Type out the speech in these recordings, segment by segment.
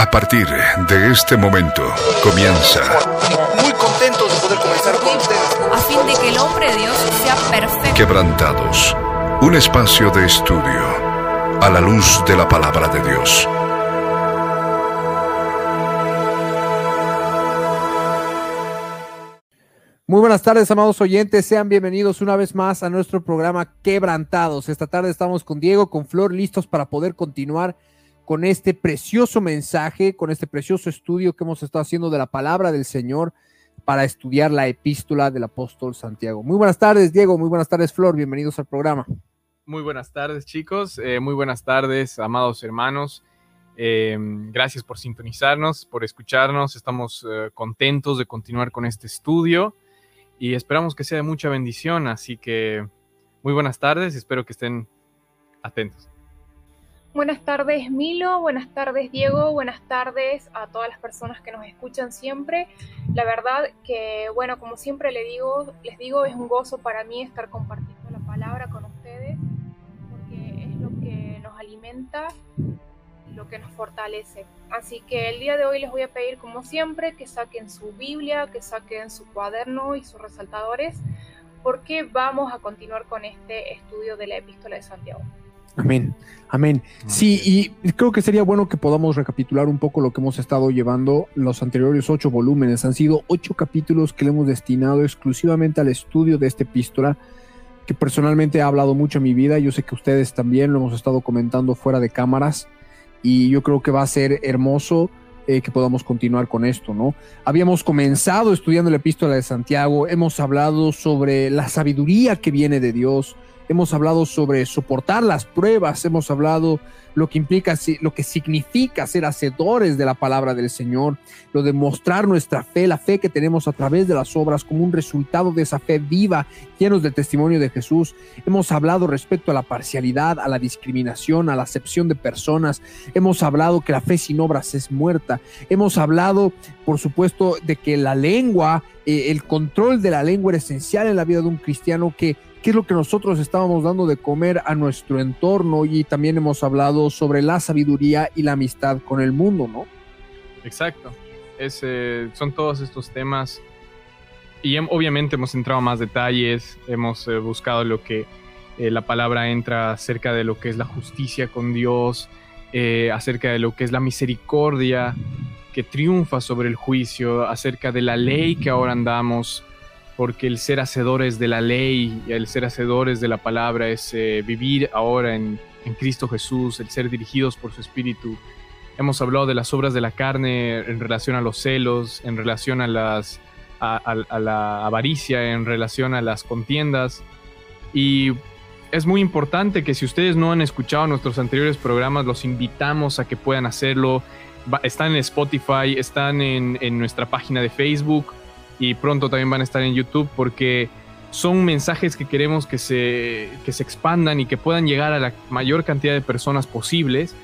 A partir de este momento comienza. Muy contentos de poder comenzar con ustedes. a fin de que el hombre de Dios sea perfecto. Quebrantados. Un espacio de estudio a la luz de la palabra de Dios. Muy buenas tardes, amados oyentes. Sean bienvenidos una vez más a nuestro programa Quebrantados. Esta tarde estamos con Diego, con Flor, listos para poder continuar con este precioso mensaje, con este precioso estudio que hemos estado haciendo de la palabra del Señor para estudiar la epístola del apóstol Santiago. Muy buenas tardes, Diego. Muy buenas tardes, Flor. Bienvenidos al programa. Muy buenas tardes, chicos. Eh, muy buenas tardes, amados hermanos. Eh, gracias por sintonizarnos, por escucharnos. Estamos eh, contentos de continuar con este estudio y esperamos que sea de mucha bendición. Así que muy buenas tardes. Espero que estén atentos. Buenas tardes Milo, buenas tardes Diego, buenas tardes a todas las personas que nos escuchan siempre. La verdad que, bueno, como siempre les digo, les digo, es un gozo para mí estar compartiendo la palabra con ustedes, porque es lo que nos alimenta, lo que nos fortalece. Así que el día de hoy les voy a pedir, como siempre, que saquen su Biblia, que saquen su cuaderno y sus resaltadores, porque vamos a continuar con este estudio de la epístola de Santiago. Amén, amén. Sí, y creo que sería bueno que podamos recapitular un poco lo que hemos estado llevando. Los anteriores ocho volúmenes han sido ocho capítulos que le hemos destinado exclusivamente al estudio de esta epístola, que personalmente ha hablado mucho en mi vida. Yo sé que ustedes también lo hemos estado comentando fuera de cámaras, y yo creo que va a ser hermoso eh, que podamos continuar con esto, ¿no? Habíamos comenzado estudiando la epístola de Santiago, hemos hablado sobre la sabiduría que viene de Dios hemos hablado sobre soportar las pruebas, hemos hablado lo que implica, lo que significa ser hacedores de la palabra del Señor, lo de mostrar nuestra fe, la fe que tenemos a través de las obras como un resultado de esa fe viva, llenos del testimonio de Jesús. Hemos hablado respecto a la parcialidad, a la discriminación, a la acepción de personas. Hemos hablado que la fe sin obras es muerta. Hemos hablado, por supuesto, de que la lengua, eh, el control de la lengua era esencial en la vida de un cristiano que es lo que nosotros estábamos dando de comer a nuestro entorno y también hemos hablado sobre la sabiduría y la amistad con el mundo, ¿no? Exacto. Eh, son todos estos temas y obviamente hemos entrado a más detalles, hemos eh, buscado lo que eh, la palabra entra acerca de lo que es la justicia con Dios, acerca de lo que es la misericordia que triunfa sobre el juicio, acerca de la ley que ahora andamos, porque el ser hacedores de la ley y el ser hacedores de la palabra es eh, vivir ahora en, Cristo Jesús, el ser dirigidos por su Espíritu. Hemos hablado de las obras de la carne en relación a los celos, en relación a, la avaricia, en relación a las contiendas. Y es muy importante que si ustedes no han escuchado nuestros anteriores programas, los invitamos a que puedan hacerlo. Están en Spotify, están en nuestra página de Facebook y pronto también van a estar en YouTube porque son mensajes que queremos que se, que se expandan y que puedan llegar a la mayor cantidad de personas posibles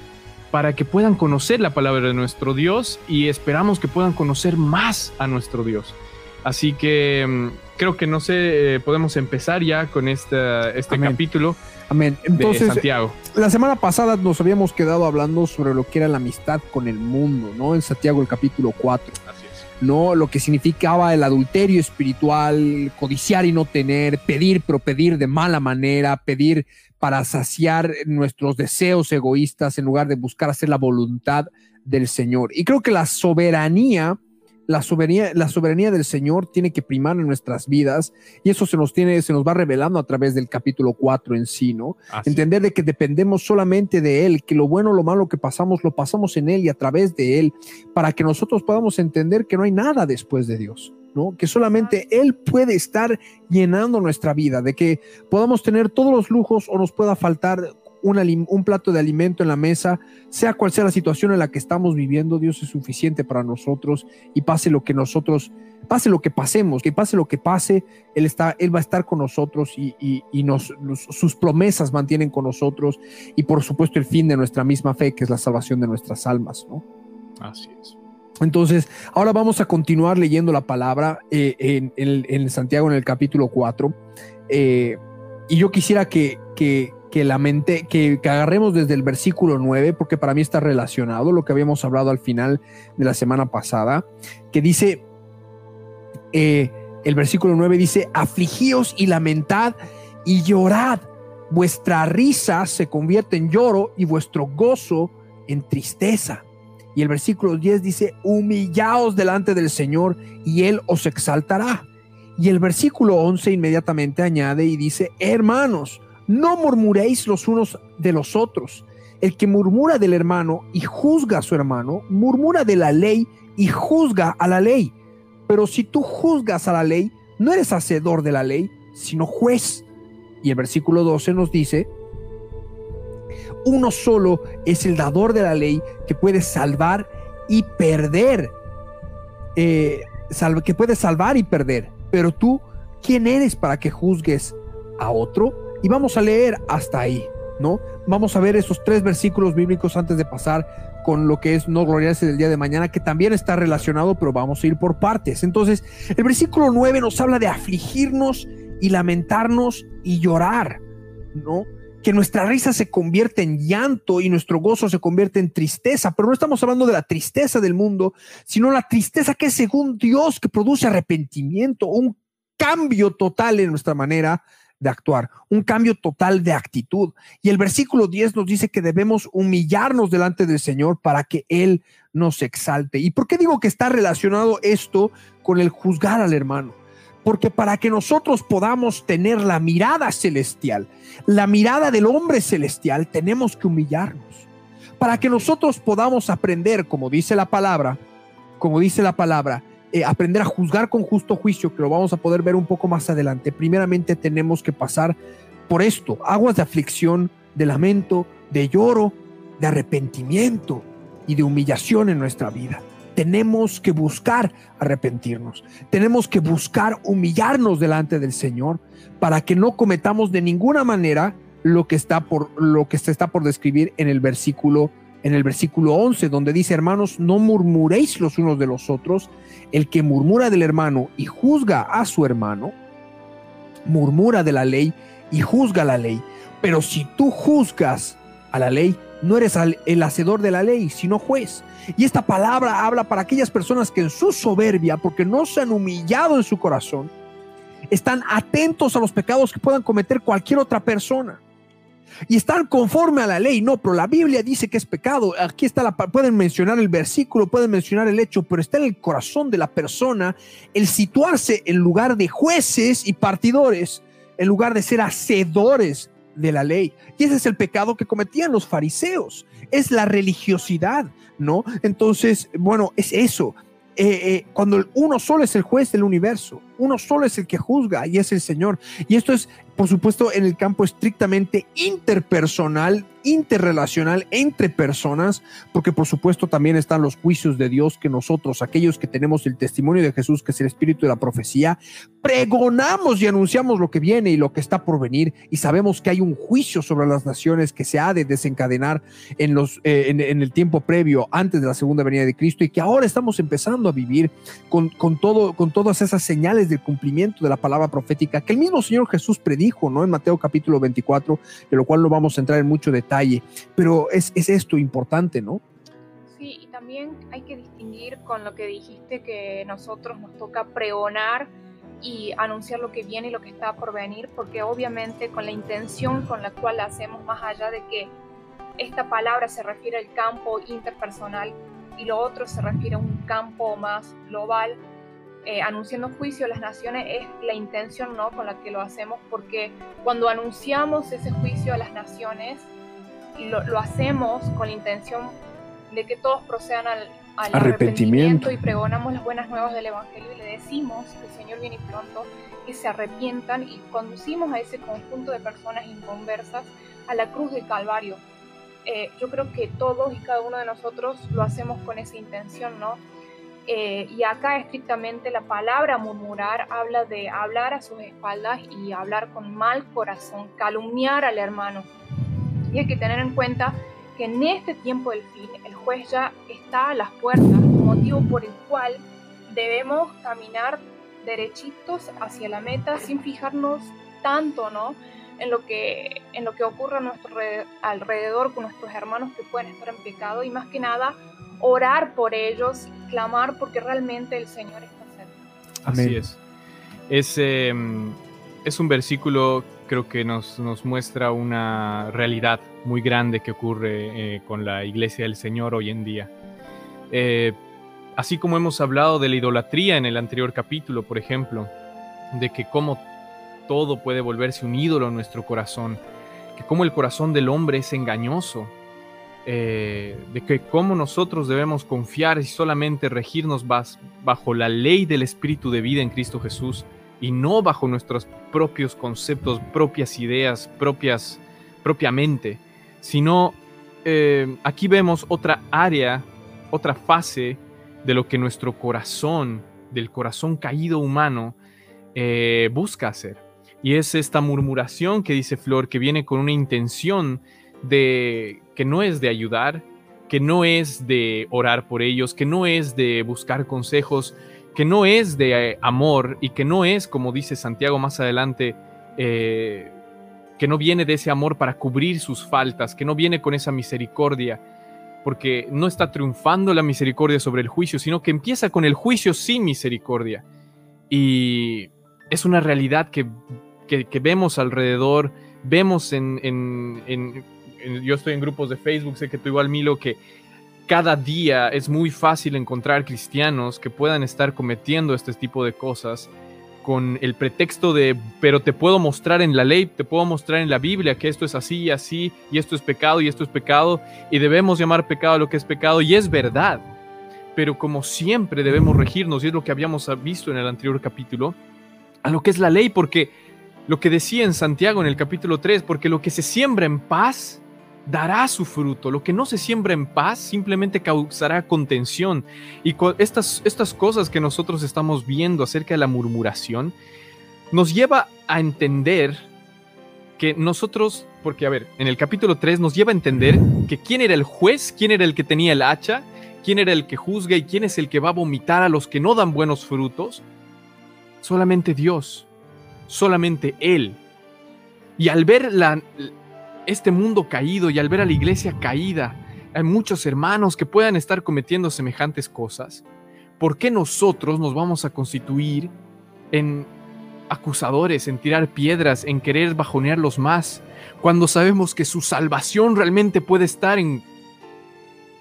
para que puedan conocer la palabra de nuestro Dios y esperamos que puedan conocer más a nuestro Dios. Así que mm, creo que no sé, eh, podemos empezar ya con este, este Amén. capítulo. Amén. Entonces, de Santiago. La semana pasada nos habíamos quedado hablando sobre lo que era la amistad con el mundo, ¿no? En Santiago el capítulo 4. Lo que significaba el adulterio espiritual, codiciar y no tener, pedir, pero pedir de mala manera, pedir para saciar nuestros deseos egoístas en lugar de buscar hacer la voluntad del Señor. Y creo que la soberanía, la soberanía, la soberanía del Señor tiene que primar en nuestras vidas y eso se nos tiene, se nos va revelando a través del capítulo 4 en sí, ¿no? Así Entender de que dependemos solamente de Él, que lo bueno o lo malo que pasamos, lo pasamos en Él y a través de Él, para que nosotros podamos entender que no hay nada después de Dios. ¿no? Que solamente Él puede estar llenando nuestra vida, de que podamos tener todos los lujos o nos pueda faltar un, un, plato de alimento en la mesa, sea cual sea la situación en la que estamos viviendo, Dios es suficiente para nosotros y pase lo que nosotros, pase lo que pasemos, que pase lo que pase, Él, está, él va a estar con nosotros y, y, y nos, nos, sus promesas mantienen con nosotros y por supuesto el fin de nuestra misma fe, que es la salvación de nuestras almas, ¿no? Así es. Entonces, ahora vamos a continuar leyendo la palabra eh, en, en, en, Santiago en el capítulo 4. Eh, y yo quisiera que, que, que lamente, que, que agarremos desde el versículo 9, porque para mí está relacionado lo que habíamos hablado al final de la semana pasada, que dice, eh, el versículo 9 dice, afligíos y lamentad y llorad, vuestra risa se convierte en lloro y vuestro gozo en tristeza. Y el versículo 10 dice, humillaos delante del Señor y Él os exaltará. Y el versículo 11 inmediatamente añade y dice, hermanos, no murmuréis los unos de los otros. El que murmura del hermano y juzga a su hermano, murmura de la ley y juzga a la ley. Pero si tú juzgas a la ley, no eres hacedor de la ley, sino juez. Y el versículo 12 nos dice, uno solo es el dador de la ley que puede salvar y perder. Eh, que puede salvar y perder. Pero tú, ¿quién eres para que juzgues a otro? Y vamos a leer hasta ahí, ¿no? Vamos a ver esos tres versículos bíblicos antes de pasar con lo que es no gloriarse del día de mañana, que también está relacionado, pero vamos a ir por partes. Entonces, el versículo 9 nos habla de afligirnos y lamentarnos y llorar, ¿no? Que nuestra risa se convierte en llanto y nuestro gozo se convierte en tristeza, pero no estamos hablando de la tristeza del mundo, sino la tristeza que es según Dios, que produce arrepentimiento, un cambio total en nuestra manera de actuar, un cambio total de actitud. Y el versículo 10 nos dice que debemos humillarnos delante del Señor para que Él nos exalte. ¿Y por qué digo que está relacionado esto con el juzgar al hermano? Porque para que nosotros podamos tener la mirada celestial, la mirada del hombre celestial, tenemos que humillarnos. Para que nosotros podamos aprender, como dice la palabra, como dice la palabra, eh, aprender a juzgar con justo juicio, que lo vamos a poder ver un poco más adelante, primeramente tenemos que pasar por esto, aguas de aflicción, de lamento, de lloro, de arrepentimiento y de humillación en nuestra vida. Tenemos que buscar arrepentirnos. Tenemos que buscar humillarnos delante del Señor para que no cometamos de ninguna manera lo que está por lo que se está por describir en el versículo en el versículo 11 donde dice, "Hermanos, no murmuréis los unos de los otros, el que murmura del hermano y juzga a su hermano, murmura de la ley y juzga la ley. Pero si tú juzgas a la ley, no eres el hacedor de la ley, sino juez. Y esta palabra habla para aquellas personas que en su soberbia, porque no se han humillado en su corazón, están atentos a los pecados que puedan cometer cualquier otra persona y están conforme a la ley. No, pero la Biblia dice que es pecado. Aquí está la, pueden mencionar el versículo, pueden mencionar el hecho, pero está en el corazón de la persona el situarse en lugar de jueces y partidores, en lugar de ser hacedores de la ley. Y ese es el pecado que cometían los fariseos. Es la religiosidad, ¿no? Entonces, bueno, es eso. Eh, eh, cuando uno solo es el juez del universo, uno solo es el que juzga y es el Señor. Y esto es por supuesto, en el campo estrictamente interpersonal, interrelacional entre personas, porque por supuesto también están los juicios de Dios que nosotros, aquellos que tenemos el testimonio de Jesús, que es el espíritu de la profecía, pregonamos y anunciamos lo que viene y lo que está por venir, y sabemos que hay un juicio sobre las naciones que se ha de desencadenar en, los, eh, en, el tiempo previo, antes de la segunda venida de Cristo, y que ahora estamos empezando a vivir con, con, todo, con todas esas señales del cumplimiento de la palabra profética que el mismo Señor Jesús predijo dijo, ¿no? En Mateo capítulo 24, de lo cual no vamos a entrar en mucho detalle, pero es, es esto importante, ¿no? Sí, y también hay que distinguir con lo que dijiste que nosotros nos toca pregonar y anunciar lo que viene y lo que está por venir, porque obviamente con la intención con la cual la hacemos, más allá de que esta palabra se refiere al campo interpersonal y lo otro se refiere a un campo más global, eh, anunciando juicio a las naciones es la intención ¿no? con la que lo hacemos, porque cuando anunciamos ese juicio a las naciones, lo, lo hacemos con la intención de que todos procedan al, arrepentimiento. y pregonamos las buenas nuevas del Evangelio y le decimos que el Señor viene pronto, que se arrepientan y conducimos a ese conjunto de personas inconversas a la cruz del Calvario. Eh, yo creo que todos y cada uno de nosotros lo hacemos con esa intención, ¿no? Eh, y acá estrictamente la palabra murmurar habla de hablar a sus espaldas y hablar con mal corazón, calumniar al hermano. Y hay que tener en cuenta que en este tiempo del fin el juez ya está a las puertas, motivo por el cual debemos caminar derechitos hacia la meta sin fijarnos tanto, ¿no? en lo que, en lo que ocurre a nuestro alrededor con nuestros hermanos que pueden estar en pecado y más que nada orar por ellos, clamar porque realmente el Señor está cerca. Así es. Es, em, es un versículo creo que nos, nos, muestra una realidad muy grande que ocurre eh, con la iglesia del Señor hoy en día. Eh, así como hemos hablado de la idolatría en el anterior capítulo, por ejemplo, de que cómo todo puede volverse un ídolo en nuestro corazón, que cómo el corazón del hombre es engañoso, eh, de que cómo nosotros debemos confiar y solamente regirnos bajo la ley del Espíritu de vida en Cristo Jesús y no bajo nuestros propios conceptos, propias ideas, propias, propiamente, sino eh, aquí vemos otra área, otra fase de lo que nuestro corazón, del corazón caído humano, eh, busca hacer. Y es esta murmuración que dice Flor, que viene con una intención de que no es de ayudar, que no es de orar por ellos, que no es de buscar consejos, que no es de eh, amor y que no es, como dice Santiago más adelante, eh, que no viene de ese amor para cubrir sus faltas, que no viene con esa misericordia, porque no está triunfando la misericordia sobre el juicio, sino que empieza con el juicio sin misericordia. Y es una realidad que, vemos alrededor, vemos en, Yo estoy en grupos de Facebook, sé que tú igual, Milo, que cada día es muy fácil encontrar cristianos que puedan estar cometiendo este tipo de cosas con el pretexto de, pero te puedo mostrar en la ley, te puedo mostrar en la Biblia que esto es así y así, y esto es pecado y esto es pecado, y debemos llamar pecado a lo que es pecado, y es verdad. Pero como siempre debemos regirnos, y es lo que habíamos visto en el anterior capítulo, a lo que es la ley, porque lo que decía en Santiago en el capítulo 3, porque lo que se siembra en paz, dará su fruto. Lo que no se siembra en paz simplemente causará contención. Y estas, estas cosas que nosotros estamos viendo acerca de la murmuración nos lleva a entender que nosotros, porque a ver, en el capítulo 3 nos lleva a entender que quién era el juez, quién era el que tenía el hacha, quién era el que juzga y quién es el que va a vomitar a los que no dan buenos frutos. Solamente Dios, solamente Él. Y al ver la, este mundo caído y al ver a la iglesia caída, hay muchos hermanos que puedan estar cometiendo semejantes cosas. ¿Por qué nosotros nos vamos a constituir en acusadores, en tirar piedras, en querer bajonearlos más, cuando sabemos que su salvación realmente puede estar en,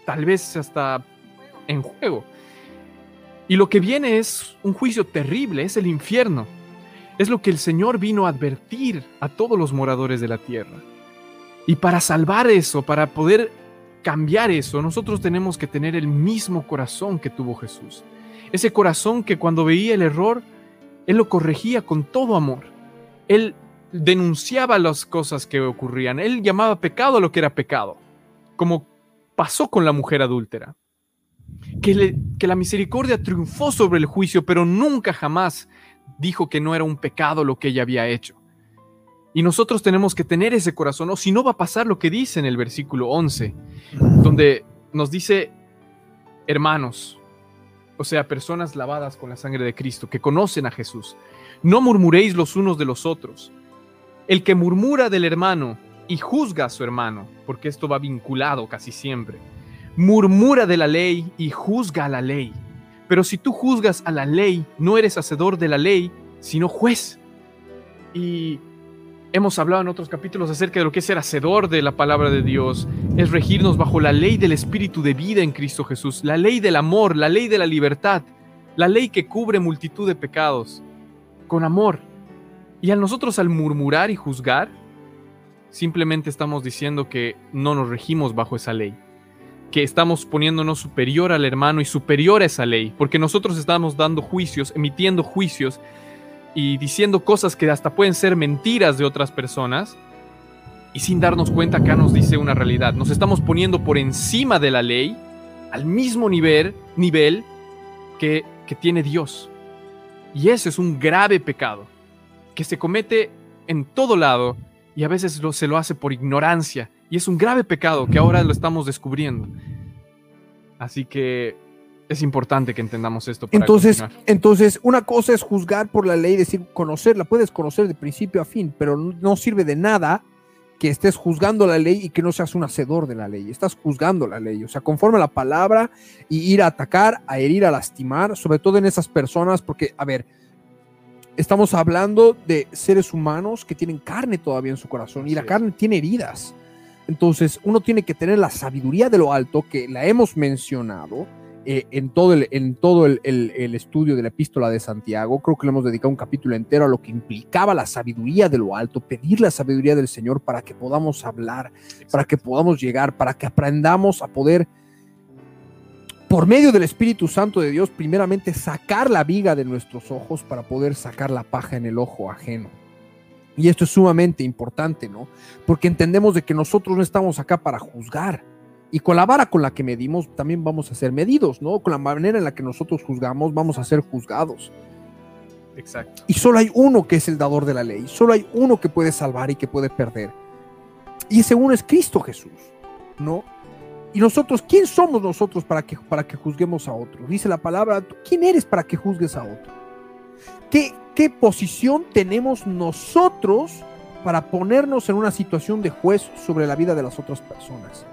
tal vez hasta en juego? Y lo que viene es un juicio terrible, es el infierno. Es lo que el Señor vino a advertir a todos los moradores de la tierra. Y para salvar eso, para poder cambiar eso, nosotros tenemos que tener el mismo corazón que tuvo Jesús. Ese corazón que cuando veía el error, Él lo corregía con todo amor. Él denunciaba las cosas que ocurrían. Él llamaba pecado a lo que era pecado, como pasó con la mujer adúltera. Que, que la misericordia triunfó sobre el juicio, pero nunca jamás dijo que no era un pecado lo que ella había hecho. Y nosotros tenemos que tener ese corazón, o si no va a pasar lo que dice en el versículo 11, donde nos dice, hermanos, o sea, personas lavadas con la sangre de Cristo, que conocen a Jesús, no murmuréis los unos de los otros. El que murmura del hermano y juzga a su hermano, porque esto va vinculado casi siempre, murmura de la ley y juzga a la ley. Pero si tú juzgas a la ley, no eres hacedor de la ley, sino juez. Y Hemos hablado en otros capítulos acerca de lo que es ser hacedor de la palabra de Dios, es regirnos bajo la ley del Espíritu de vida en Cristo Jesús, la ley del amor, la ley de la libertad, la ley que cubre multitud de pecados, con amor. Y a nosotros al murmurar y juzgar, simplemente estamos diciendo que no nos regimos bajo esa ley, que estamos poniéndonos superior al hermano y superior a esa ley, porque nosotros estamos dando juicios, emitiendo juicios y diciendo cosas que hasta pueden ser mentiras de otras personas y sin darnos cuenta acá nos dice una realidad. Nos estamos poniendo por encima de la ley al mismo nivel, nivel que, que tiene Dios. Y ese es un grave pecado que se comete en todo lado y a veces lo, se lo hace por ignorancia. Y es un grave pecado que ahora lo estamos descubriendo. Así que Es importante que entendamos esto. Para Entonces, continuar. entonces, una cosa es juzgar por la ley, decir, conocerla, puedes conocer de principio a fin, pero no- sirve de nada que estés juzgando la ley y que no seas un hacedor de la ley. Estás juzgando la ley, o sea, conforme a la palabra y ir a atacar, a herir, a lastimar, sobre todo en esas personas, porque, a ver, estamos hablando de seres humanos que tienen carne todavía en su corazón y la carne tiene heridas. Entonces, uno tiene que tener la sabiduría de lo alto, que la hemos mencionado, eh, en todo, el, en todo el, el- el estudio de la epístola de Santiago. Creo que le hemos dedicado un capítulo entero a lo que implicaba la sabiduría de lo alto, pedir la sabiduría del Señor para que podamos hablar, para que podamos llegar, para que aprendamos a poder, por medio del Espíritu Santo de Dios, primeramente sacar la viga de nuestros ojos para poder sacar la paja en el ojo ajeno. Y esto es sumamente importante, ¿no? Porque entendemos de que nosotros no estamos acá para juzgar. Y con la vara con la que medimos también vamos a ser medidos, ¿no? Con la manera en la que nosotros juzgamos vamos a ser juzgados. Exacto. Y solo hay uno que es el dador de la ley. Solo hay uno que puede salvar y que puede perder. Y ese uno es Cristo Jesús, ¿no? Y nosotros, ¿quién somos nosotros para que, para que juzguemos a otro? Dice la palabra, ¿tú ¿quién eres para que juzgues a otro? ¿Qué, ¿Qué posición tenemos nosotros para ponernos en una situación de juez sobre la vida de las otras personas?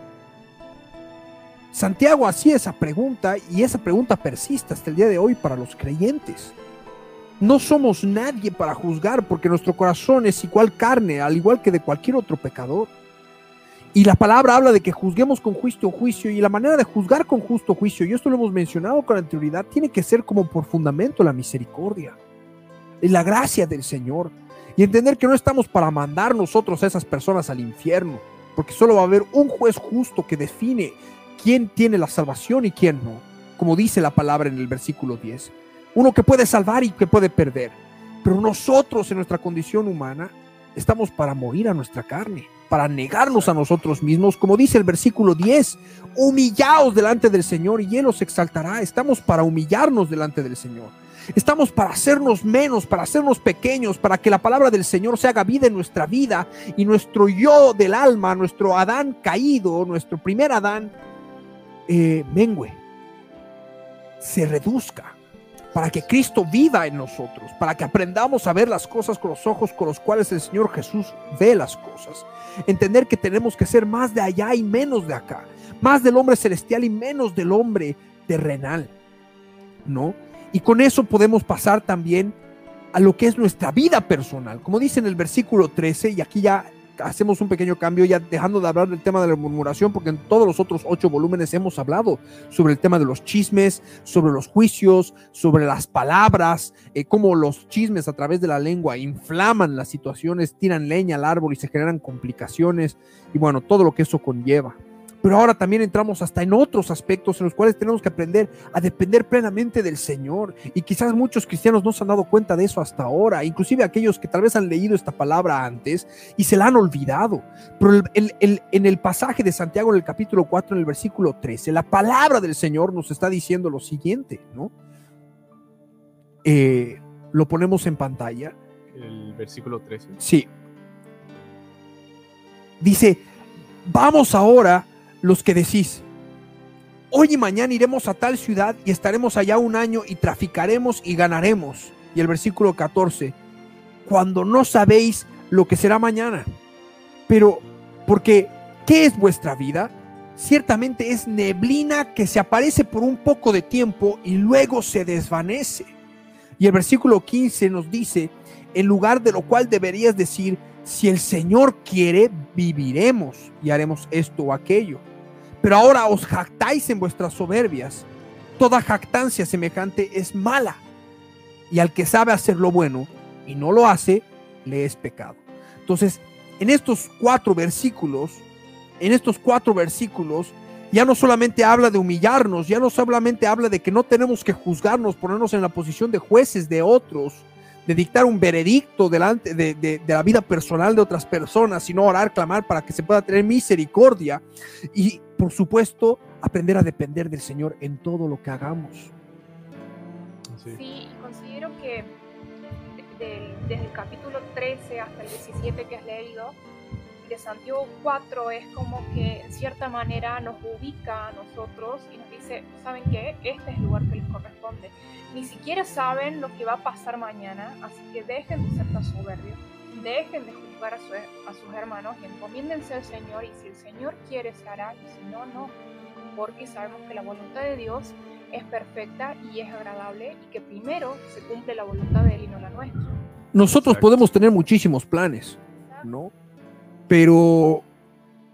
Santiago hacía esa pregunta y esa pregunta persiste hasta el día de hoy para los creyentes. No somos nadie para juzgar porque nuestro corazón es igual carne, al igual que de cualquier otro pecador. Y la palabra habla de que juzguemos con justo juicio y la manera de juzgar con justo juicio, y esto lo hemos mencionado con anterioridad, tiene que ser como por fundamento la misericordia y la gracia del Señor. Y entender que no estamos para mandar nosotros a esas personas al infierno, porque solo va a haber un juez justo que define quién tiene la salvación y quién no, como dice la palabra en el versículo 10 uno que puede salvar y que puede perder. Pero nosotros en nuestra condición humana estamos para morir a nuestra carne, para negarnos a nosotros mismos, como dice el versículo 10, humillaos delante del Señor y Él os exaltará. Estamos para humillarnos delante del Señor. Estamos para hacernos menos, para hacernos pequeños, para que la palabra del Señor se haga vida en nuestra vida y nuestro yo del alma, nuestro Adán caído, nuestro primer Adán, eh, mengue, se reduzca para que Cristo viva en nosotros, para que aprendamos a ver las cosas con los ojos con los cuales el Señor Jesús ve las cosas. Entender que tenemos que ser más de allá y menos de acá, más del hombre celestial y menos del hombre terrenal, ¿no? Y con eso podemos pasar también a lo que es nuestra vida personal. Como dice en el versículo 13, y aquí ya hacemos un pequeño cambio, ya dejando de hablar del tema de la murmuración, porque en todos los otros ocho volúmenes hemos hablado sobre el tema de los chismes, sobre los juicios, sobre las palabras, eh, cómo los chismes a través de la lengua inflaman las situaciones, tiran leña al árbol y se generan complicaciones, y bueno, todo lo que eso conlleva. Pero ahora también entramos hasta en otros aspectos en los cuales tenemos que aprender a depender plenamente del Señor. Y quizás muchos cristianos no se han dado cuenta de eso hasta ahora, inclusive aquellos que tal vez han leído esta palabra antes y se la han olvidado. Pero el- el- el- en el pasaje de Santiago, en el capítulo 4, en el versículo 13, la palabra del Señor nos está diciendo lo siguiente, ¿no? Eh, lo ponemos en pantalla. El versículo 13. Sí. Dice, vamos ahora los que decís, hoy y mañana iremos a tal ciudad y estaremos allá un año y traficaremos y ganaremos. Y el versículo 14, cuando no sabéis lo que será mañana. Pero, porque, ¿qué es vuestra vida? Ciertamente es neblina que se aparece por un poco de tiempo y luego se desvanece. Y el versículo 15 nos dice, en lugar de lo cual deberías decir, si el Señor quiere, viviremos y haremos esto o aquello. Pero ahora os jactáis en vuestras soberbias. Toda jactancia semejante es mala. Y al que sabe hacer lo bueno y no lo hace, le es pecado. Entonces, en estos cuatro versículos, en estos cuatro versículos, ya no solamente habla de humillarnos, ya no solamente habla de que no tenemos que juzgarnos, ponernos en la posición de jueces de otros, de dictar un veredicto delante de, de, de, la vida personal de otras personas, sino orar, clamar para que se pueda tener misericordia y, por supuesto, aprender a depender del Señor en todo lo que hagamos. Sí, sí y considero que de, de, desde el capítulo 13 hasta el 17 que has leído, de Santiago 4 es como que en cierta manera nos ubica a nosotros y nos dice, ¿saben qué? Este es el lugar que les corresponde. Ni siquiera saben lo que va a pasar mañana, así que dejen de ser tan soberbios, dejen de juzgar a, a sus hermanos y encomiéndense al Señor y si el Señor quiere se hará y si no, no. Porque sabemos que la voluntad de Dios es perfecta y es agradable y que primero se cumple la voluntad de Él y no la nuestra. Nosotros podemos tener muchísimos planes, ¿no? Pero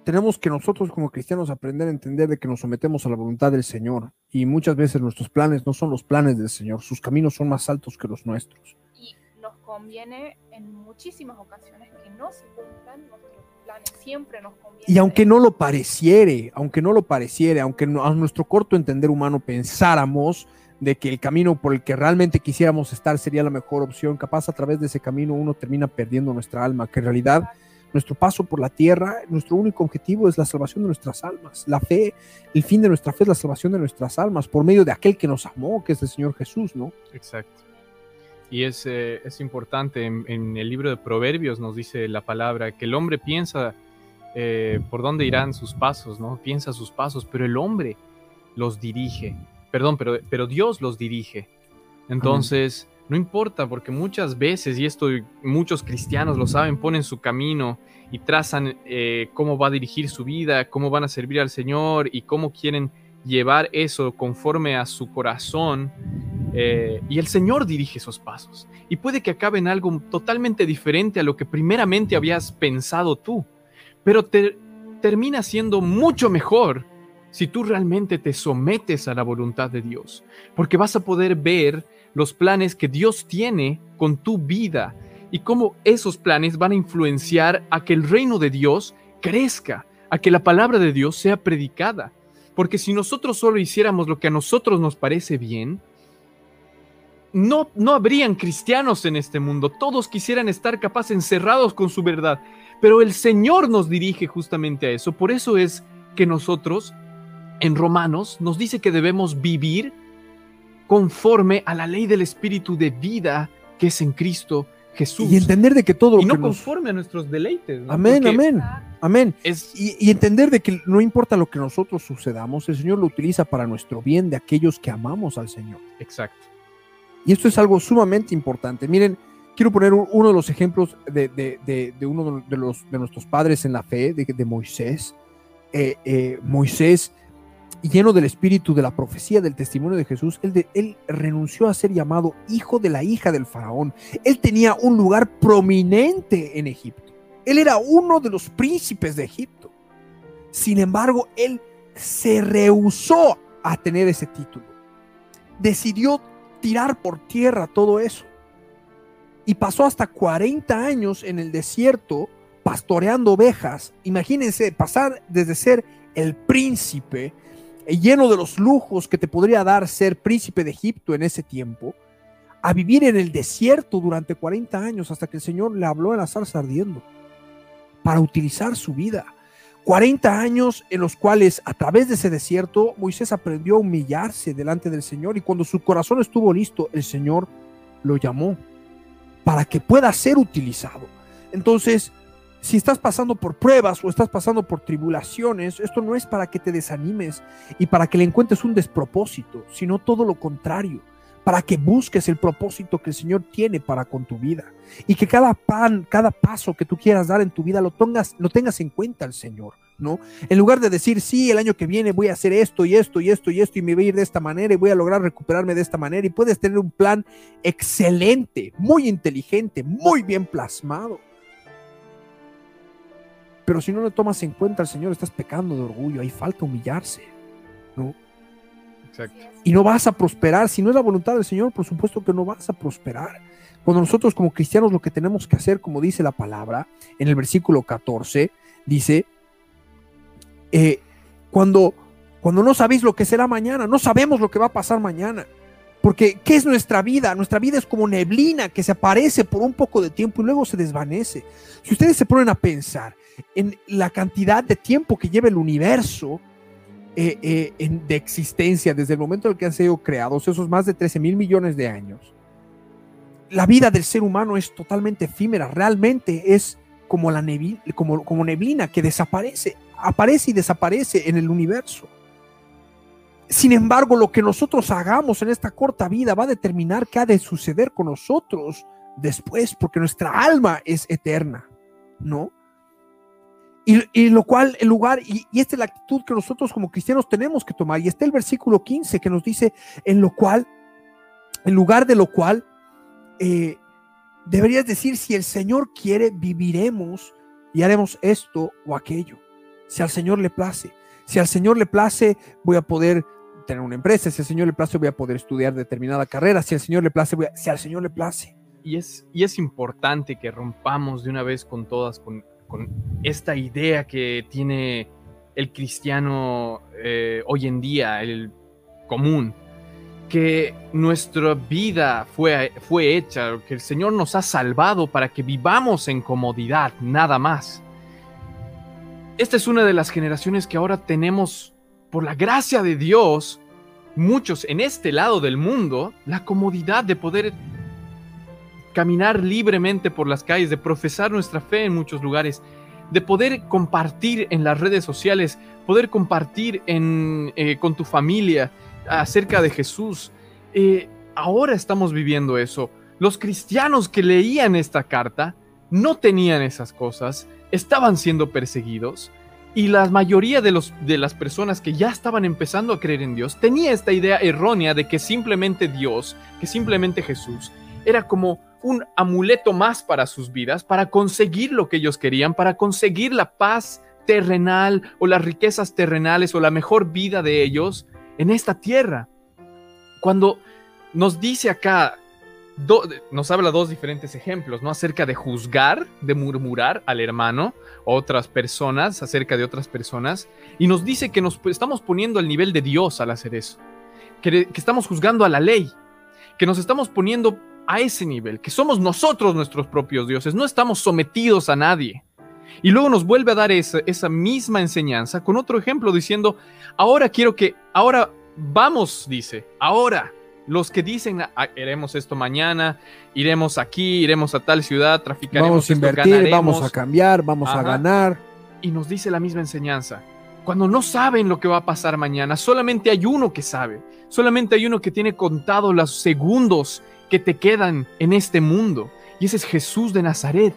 tenemos que nosotros como cristianos aprender a entender de que nos sometemos a la voluntad del Señor y muchas veces nuestros planes no son los planes del Señor, sus caminos son más altos que los nuestros. Y nos conviene en muchísimas ocasiones que no se cumplan nuestros planes, siempre nos conviene. Y aunque no lo pareciere, aunque no lo pareciere, aunque a nuestro corto entender humano pensáramos de que el camino por el que realmente quisiéramos estar sería la mejor opción, capaz a través de ese camino uno termina perdiendo nuestra alma, que en realidad nuestro paso por la tierra, nuestro único objetivo es la salvación de nuestras almas. La fe, el fin de nuestra fe es la salvación de nuestras almas por medio de aquel que nos amó, que es el Señor Jesús, ¿no? Exacto. Y es, eh, es importante, en, el libro de Proverbios nos dice la palabra que el hombre piensa eh, por dónde irán sus pasos, ¿no? Piensa sus pasos, pero el hombre los dirige. Perdón, pero, pero Dios los dirige. Entonces, no importa, porque muchas veces, y esto muchos cristianos lo saben, ponen su camino y trazan eh, cómo va a dirigir su vida, cómo van a servir al Señor y cómo quieren llevar eso conforme a su corazón. Eh, y el Señor dirige esos pasos. Y puede que acabe en algo totalmente diferente a lo que primeramente habías pensado tú, pero te, termina siendo mucho mejor si tú realmente te sometes a la voluntad de Dios, porque vas a poder ver los planes que Dios tiene con tu vida y cómo esos planes van a influenciar a que el reino de Dios crezca, a que la palabra de Dios sea predicada. Porque si nosotros solo hiciéramos lo que a nosotros nos parece bien, no, no habrían cristianos en este mundo. Todos quisieran estar capaces encerrados con su verdad. Pero el Señor nos dirige justamente a eso. Por eso es que nosotros, en Romanos, nos dice que debemos vivir conforme a la ley del Espíritu de vida que es en Cristo Jesús. Y entender de que todo... Y no conforme a nuestros deleites. Amén, amén, amén. Y, entender de que no importa lo que nosotros sucedamos, el Señor lo utiliza para nuestro bien de aquellos que amamos al Señor. Exacto. Y esto es algo sumamente importante. Miren, quiero poner uno de los ejemplos de, uno de, los, de nuestros padres en la fe, de, Moisés. Eh, eh, Moisés lleno del espíritu de la profecía del testimonio de Jesús, él, él, renunció a ser llamado hijo de la hija del faraón. Él tenía un lugar prominente en Egipto. Él era uno de los príncipes de Egipto. Sin embargo, él se rehusó a tener ese título. Decidió tirar por tierra todo eso. Y pasó hasta 40 años en el desierto pastoreando ovejas. Imagínense pasar desde ser el príncipe lleno de los lujos que te podría dar ser príncipe de Egipto en ese tiempo, a vivir en el desierto durante 40 años hasta que el Señor le habló en la zarza ardiendo, para utilizar su vida. 40 años en los cuales a través de ese desierto Moisés aprendió a humillarse delante del Señor y cuando su corazón estuvo listo, el Señor lo llamó para que pueda ser utilizado. Entonces, si estás pasando por pruebas o estás pasando por tribulaciones, esto no es para que te desanimes y para que le encuentres un despropósito, sino todo lo contrario, para que busques el propósito que el Señor tiene para con tu vida y que cada pan, cada paso que tú quieras dar en tu vida lo tengas, lo tengas en cuenta el Señor, ¿no? En lugar de decir, sí, el año que viene voy a hacer esto y esto y esto y esto y me voy a ir de esta manera y voy a lograr recuperarme de esta manera y puedes tener un plan excelente, muy inteligente, muy bien plasmado pero si no le tomas en cuenta al Señor, estás pecando de orgullo, ahí falta humillarse, ¿no? Exacto. Y no vas a prosperar, si no es la voluntad del Señor, por supuesto que no vas a prosperar. Cuando nosotros como cristianos lo que tenemos que hacer, como dice la palabra en el versículo 14, dice, eh, cuando, cuando no sabéis lo que será mañana, no sabemos lo que va a pasar mañana. Porque, ¿qué es nuestra vida? Nuestra vida es como neblina que se aparece por un poco de tiempo y luego se desvanece. Si ustedes se ponen a pensar, en la cantidad de tiempo que lleva el universo eh, eh, de existencia desde el momento en que han sido creados, esos más de 13 mil millones de años. La vida del ser humano es totalmente efímera, realmente es como, la neblina, como, como neblina que desaparece, aparece y desaparece en el universo. Sin embargo, lo que nosotros hagamos en esta corta vida va a determinar qué ha de suceder con nosotros después, porque nuestra alma es eterna, ¿no? Y, lo cual, el lugar, y, y, esta es la actitud que nosotros como cristianos tenemos que tomar. Y está el versículo 15 que nos dice, en lo cual, en lugar de lo cual, eh, deberías decir, si el Señor quiere, viviremos y haremos esto o aquello. Si al Señor le place. Si al Señor le place, voy a poder tener una empresa. Si al Señor le place, voy a poder estudiar determinada carrera. Si al Señor le place, voy a, si al Señor le place. Y es, y es importante que rompamos de una vez con todas, con con esta idea que tiene el cristiano eh, hoy en día, el común, que nuestra vida fue, fue hecha, que el Señor nos ha salvado para que vivamos en comodidad, nada más. Esta es una de las generaciones que ahora tenemos, por la gracia de Dios, muchos en este lado del mundo, la comodidad de poder caminar libremente por las calles, de profesar nuestra fe en muchos lugares, de poder compartir en las redes sociales, poder compartir eh, con tu familia acerca de Jesús. Eh, ahora estamos viviendo eso. Los cristianos que leían esta carta no tenían esas cosas, estaban siendo perseguidos y la mayoría de las personas que ya estaban empezando a creer en Dios tenía esta idea errónea de que simplemente Dios, que simplemente Jesús, era como un amuleto más para sus vidas, para conseguir lo que ellos querían, para conseguir la paz terrenal o las riquezas terrenales o la mejor vida de ellos en esta tierra. Cuando nos dice acá, nos habla dos diferentes ejemplos, ¿no? Acerca de juzgar, de murmurar al hermano, otras personas, acerca de otras personas, y nos dice que nos estamos poniendo al nivel de Dios al hacer eso, que, que estamos juzgando a la ley, que nos estamos poniendo a ese nivel, que somos nosotros nuestros propios dioses, no estamos sometidos a nadie. Y luego nos vuelve a dar esa, esa misma enseñanza con otro ejemplo diciendo, ahora quiero que, ahora vamos, dice, ahora los que dicen, ah, haremos esto mañana, iremos aquí, iremos a tal ciudad, traficaremos. Vamos a invertir, vamos a cambiar, vamos a ganar. Y nos dice la misma enseñanza. Cuando no saben lo que va a pasar mañana, solamente hay uno que sabe, solamente hay uno que tiene contado los segundos que te quedan en este mundo. Y ese es Jesús de Nazaret.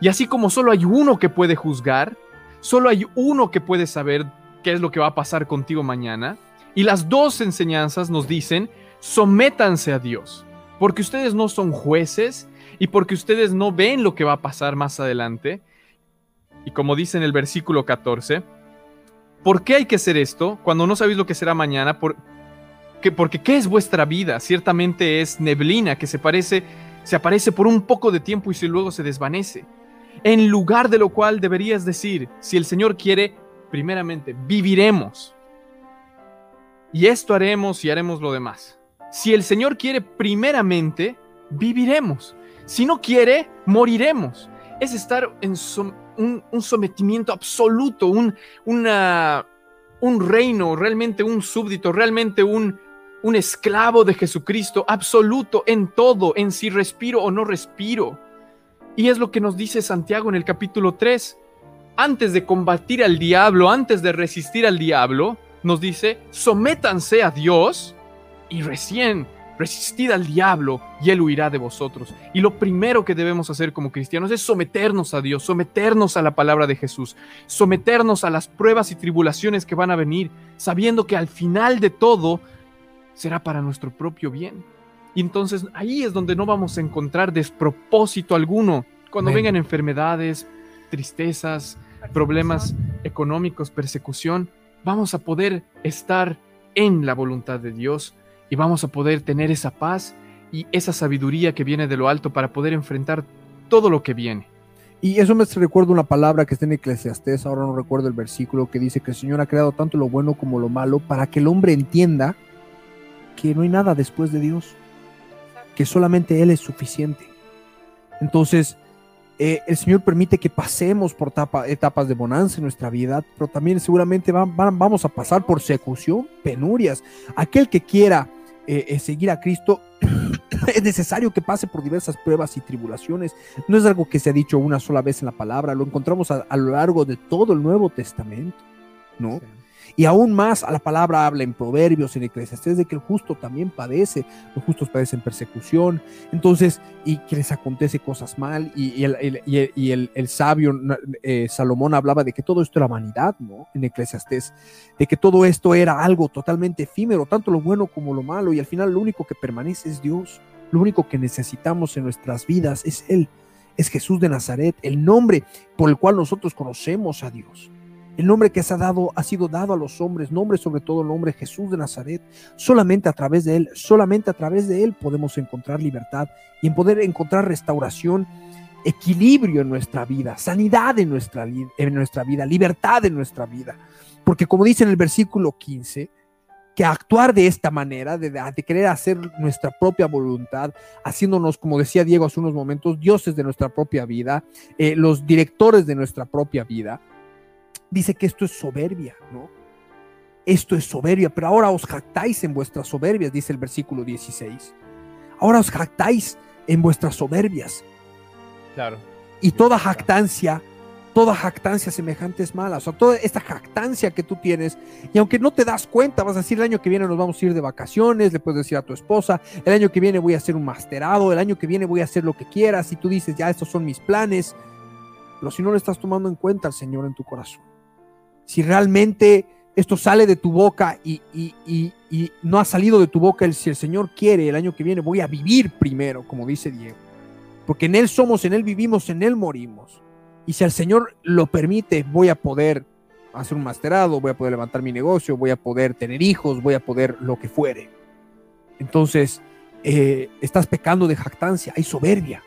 Y así como solo hay uno que puede juzgar, solo hay uno que puede saber qué es lo que va a pasar contigo mañana. Y las dos enseñanzas nos dicen, sométanse a Dios, porque ustedes no son jueces y porque ustedes no ven lo que va a pasar más adelante. Y como dice en el versículo 14, ¿por qué hay que hacer esto cuando no sabéis lo que será mañana? Por, porque ¿qué es vuestra vida? Ciertamente es neblina que se parece, se aparece por un poco de tiempo y luego se desvanece. En lugar de lo cual deberías decir, si el Señor quiere, primeramente, viviremos. Y esto haremos y haremos lo demás. Si el Señor quiere, primeramente, viviremos. Si no quiere, moriremos. Es estar en un, sometimiento absoluto, un, un reino, realmente un súbdito, realmente un, un esclavo de Jesucristo, absoluto en todo, en si respiro o no respiro. Y es lo que nos dice Santiago en el capítulo 3. Antes de combatir al diablo, antes de resistir al diablo, nos dice, sométanse a Dios y recién resistid al diablo y él huirá de vosotros. Y lo primero que debemos hacer como cristianos es someternos a Dios, someternos a la palabra de Jesús, someternos a las pruebas y tribulaciones que van a venir, sabiendo que al final de todo será para nuestro propio bien. Y entonces ahí es donde no vamos a encontrar despropósito alguno. Cuando vengan enfermedades, tristezas, problemas económicos, persecución, vamos a poder estar en la voluntad de Dios y vamos a poder tener esa paz y esa sabiduría que viene de lo alto para poder enfrentar todo lo que viene. Y eso me recuerda una palabra que está en Eclesiastés, ahora no recuerdo el versículo, que dice que el Señor ha creado tanto lo bueno como lo malo para que el hombre entienda que no hay nada después de Dios, que solamente Él es suficiente. Entonces, eh, el Señor permite que pasemos por etapas de bonanza en nuestra vida, pero también seguramente vamos a pasar por secución, penurias. Aquel que quiera eh, eh, seguir a Cristo es necesario que pase por diversas pruebas y tribulaciones. No es algo que se ha dicho una sola vez en la palabra, lo encontramos a, lo largo de todo el Nuevo Testamento, ¿no? Y aún más a la palabra habla en Proverbios, en Eclesiastés, de que el justo también padece, los justos padecen persecución, entonces, y que les acontece cosas mal, y, el, el- y el- el- sabio eh, Salomón hablaba de que todo esto era vanidad, ¿no? En Eclesiastés, de que todo esto era algo totalmente efímero, tanto lo bueno como lo malo, y al final lo único que permanece es Dios, lo único que necesitamos en nuestras vidas es Él, es Jesús de Nazaret, el nombre por el cual nosotros conocemos a Dios. El nombre que se ha dado ha sido dado a los hombres, nombre sobre todo el nombre Jesús de Nazaret. Solamente a través de él, solamente a través de él podemos encontrar libertad y en poder encontrar restauración, equilibrio en nuestra vida, sanidad en nuestra, en nuestra vida, libertad en nuestra vida. Porque como dice en el versículo 15, que actuar de esta manera, de, de querer hacer nuestra propia voluntad, haciéndonos, como decía Diego hace unos momentos, dioses de nuestra propia vida, eh, los directores de nuestra propia vida, dice que esto es soberbia, ¿no? Esto es soberbia, pero ahora os jactáis en vuestras soberbias, dice el versículo 16. Ahora os jactáis en vuestras soberbias. Claro. Y toda jactancia, toda jactancia semejante es mala. O sea, toda esta jactancia que tú tienes, y aunque no te das cuenta, vas a decir el año que viene nos vamos a ir de vacaciones, le puedes decir a tu esposa, el año que viene voy a hacer un masterado, el año que viene voy a hacer lo que quieras, y tú dices, ya, estos son mis planes. Pero si no le estás tomando en cuenta al Señor en tu corazón, si realmente esto sale de tu boca y, no ha salido de tu boca, el, si el Señor quiere, el año que viene voy a vivir primero, como dice Diego. Porque en Él somos, en Él vivimos, en Él morimos. Y si el Señor lo permite, voy a poder hacer un masterado, voy a poder levantar mi negocio, voy a poder tener hijos, voy a poder lo que fuere. Entonces, eh, estás pecando de jactancia, hay soberbia.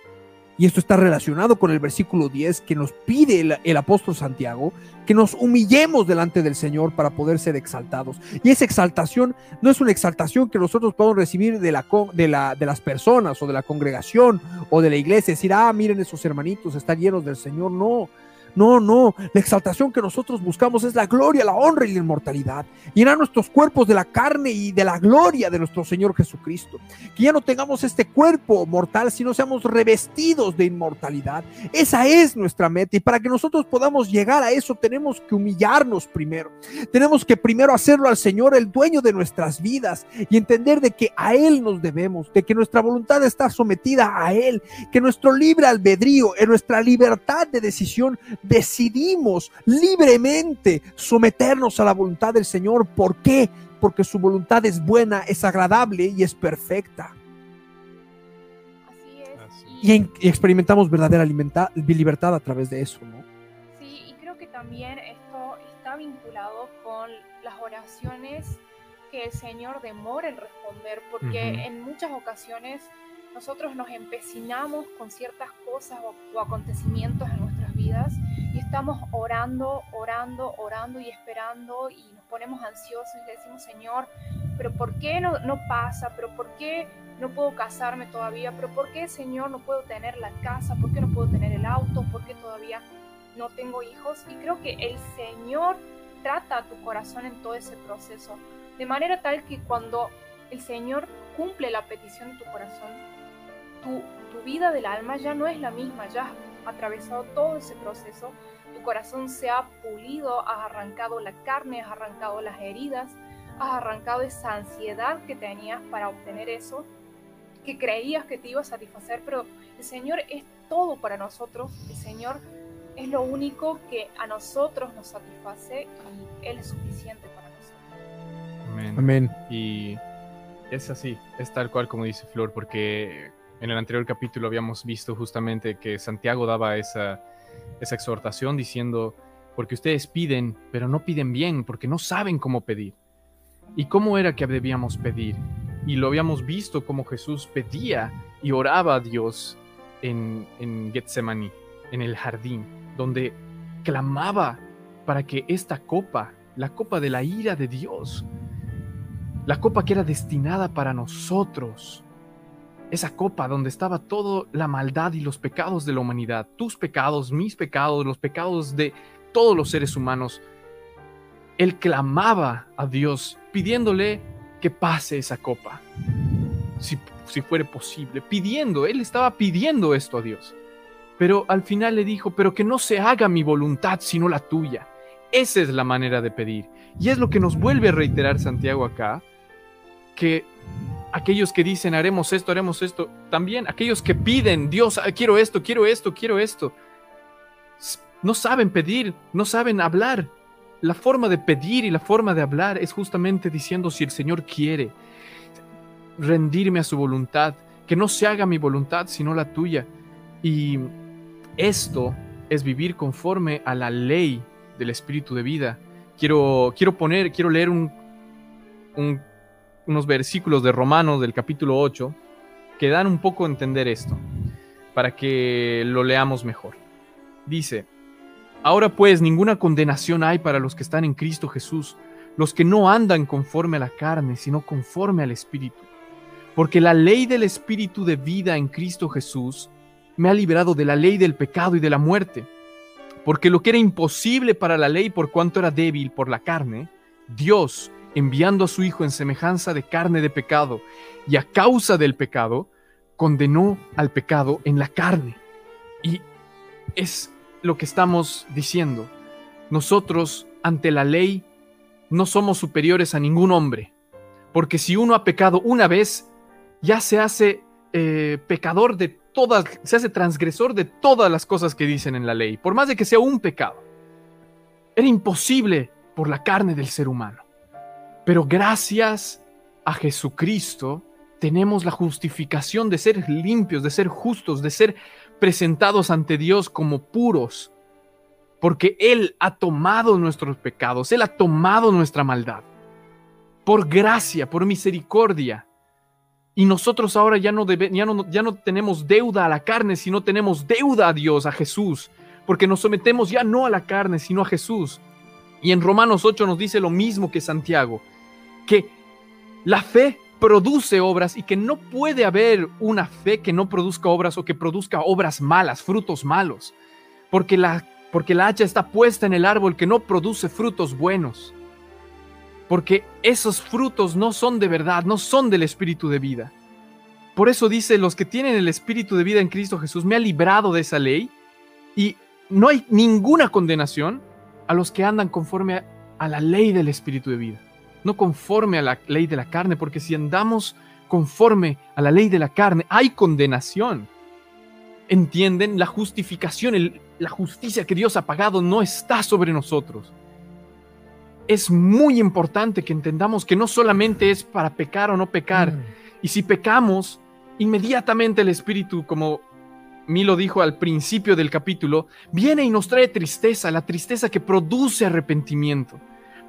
Y esto está relacionado con el versículo 10 que nos pide el, el apóstol Santiago, que nos humillemos delante del Señor para poder ser exaltados. Y esa exaltación no es una exaltación que nosotros podemos recibir de, la, de, la, de las personas o de la congregación o de la iglesia, decir, ah, miren esos hermanitos, están llenos del Señor. No, no, no. La exaltación que nosotros buscamos es la gloria, la honra y la inmortalidad. Llenar nuestros cuerpos de la carne y de la gloria de nuestro Señor Jesucristo. Que ya no tengamos este cuerpo mortal, sino seamos revestidos de inmortalidad. Esa es nuestra meta. Y para que nosotros podamos llegar a eso, tenemos que humillarnos primero. Tenemos que primero hacerlo al Señor, el dueño de nuestras vidas, y entender de que a Él nos debemos, de que nuestra voluntad está sometida a Él, que nuestro libre albedrío, en nuestra libertad de decisión, decidimos libremente someternos a la voluntad del Señor. ¿Por qué? Porque su voluntad es buena, es agradable y es perfecta. Así es. Así. Y, en- y experimentamos verdadera alimenta- libertad a través de eso, ¿no? Sí, y creo que también esto está vinculado con las oraciones que el Señor demora en responder, porque en muchas ocasiones nosotros nos empecinamos con ciertas cosas o, o acontecimientos en nuestras vidas estamos orando, orando, orando y esperando y nos ponemos ansiosos y le decimos, Señor, pero ¿por qué no, no pasa? ¿Pero por qué no puedo casarme todavía? ¿Pero por qué, Señor, no puedo tener la casa? ¿Por qué no puedo tener el auto? ¿Por qué todavía no tengo hijos? Y creo que el Señor trata a tu corazón en todo ese proceso, de manera tal que cuando el Señor cumple la petición de tu corazón, tu, tu vida del alma ya no es la misma, ya has atravesado todo ese proceso, tu corazón se ha pulido, has arrancado la carne, has arrancado las heridas, has arrancado esa ansiedad que tenías para obtener eso, que creías que te iba a satisfacer, pero el Señor es todo para nosotros, el Señor es lo único que a nosotros nos satisface y Él es suficiente para nosotros. Amén. Amén. Y es así, es tal cual como dice Flor, porque en el anterior capítulo habíamos visto justamente que Santiago daba esa, esa exhortación diciendo, porque ustedes piden, pero no piden bien, porque no saben cómo pedir. ¿Y cómo era que debíamos pedir? Y lo habíamos visto como Jesús pedía y oraba a Dios en, en Getsemaní, en el jardín, donde clamaba para que esta copa, la copa de la ira de Dios, la copa que era destinada para nosotros. Esa copa donde estaba toda la maldad y los pecados de la humanidad. Tus pecados, mis pecados, los pecados de todos los seres humanos. Él clamaba a Dios pidiéndole que pase esa copa. si, si fuere posible, pidiendo, él estaba pidiendo esto a Dios. Pero al final le dijo, pero que no se haga mi voluntad sino la tuya. Esa es la manera de pedir. Y es lo que nos vuelve a reiterar Santiago acá, que aquellos que dicen haremos esto, haremos esto, también aquellos que piden, Dios, ah, quiero esto, quiero esto, quiero esto, no saben pedir, no saben hablar. La forma de pedir y la forma de hablar es justamente diciendo si el Señor quiere rendirme a su voluntad, que no se haga mi voluntad sino la tuya. Y esto es vivir conforme a la ley del espíritu de vida. Quiero, quiero poner, quiero leer un, unos versículos de Romanos del capítulo 8 que dan un poco a entender esto, para que lo leamos mejor. Dice, Ahora pues ninguna condenación hay para los que están en Cristo Jesús, los que no andan conforme a la carne, sino conforme al Espíritu. Porque la ley del Espíritu de vida en Cristo Jesús me ha liberado de la ley del pecado y de la muerte. Porque lo que era imposible para la ley por cuanto era débil por la carne, Dios, enviando a su Hijo en semejanza de carne de pecado, y a causa del pecado, condenó al pecado en la carne. Y es lo que estamos diciendo. Nosotros, ante la ley, no somos superiores a ningún hombre, porque si uno ha pecado una vez, ya se hace eh, pecador de todas, se hace transgresor de todas las cosas que dicen en la ley, por más de que sea un pecado. Era imposible por la carne del ser humano. Pero gracias a Jesucristo tenemos la justificación de ser limpios, de ser justos, de ser presentados ante Dios como puros, porque Él ha tomado nuestros pecados, Él ha tomado nuestra maldad, por gracia, por misericordia. Y nosotros ahora ya no, ya, no, ya no tenemos deuda a la carne, sino tenemos deuda a Dios, a Jesús, porque nos sometemos ya no a la carne, sino a Jesús. Y en Romanos 8 nos dice lo mismo que Santiago, que la fe produce obras y que no puede haber una fe que no produzca obras o que produzca obras malas, frutos malos, porque la, porque la hacha está puesta en el árbol que no produce frutos buenos, porque esos frutos no son de verdad, no son del espíritu de vida. Por eso dice, los que tienen el espíritu de vida en Cristo Jesús me ha librado de esa ley y no hay ninguna condenación a los que andan conforme a la ley del espíritu de vida no conforme a la ley de la carne, porque si andamos conforme a la ley de la carne, hay condenación. ¿Entienden? La justificación, la justicia que Dios ha pagado no está sobre nosotros. Es muy importante que entendamos que no solamente es para pecar o no pecar. Mm. Y si pecamos, inmediatamente el Espíritu, como Milo dijo al principio del capítulo, viene y nos trae tristeza, la tristeza que produce arrepentimiento,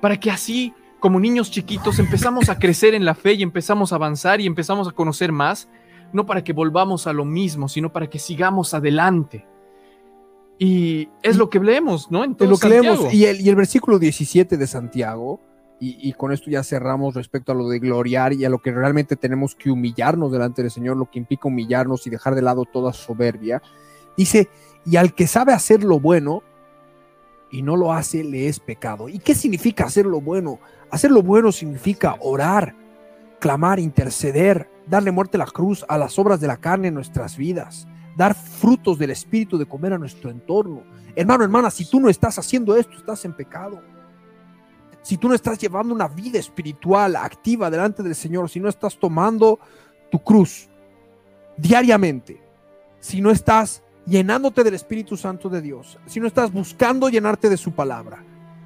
para que así como niños chiquitos empezamos a crecer en la fe y empezamos a avanzar y empezamos a conocer más, no para que volvamos a lo mismo, sino para que sigamos adelante. Y es lo que leemos, ¿no? Entonces, lo que leemos. Y el, y el versículo 17 de Santiago, y, con esto ya cerramos respecto a lo de gloriar y a lo que realmente tenemos que humillarnos delante del Señor, lo que implica humillarnos y dejar de lado toda soberbia. Dice, y al que sabe hacer lo bueno y no lo hace, le es pecado. ¿Y qué significa hacer lo bueno? Hacer lo bueno significa orar, clamar, interceder, darle muerte a la cruz a las obras de la carne en nuestras vidas, dar frutos del Espíritu de comer a nuestro entorno. Hermano, hermana, si tú no estás haciendo esto, estás en pecado. Si tú no estás llevando una vida espiritual activa delante del Señor, si no estás tomando tu cruz diariamente, si no estás llenándote del Espíritu Santo de Dios, si no estás buscando llenarte de su palabra,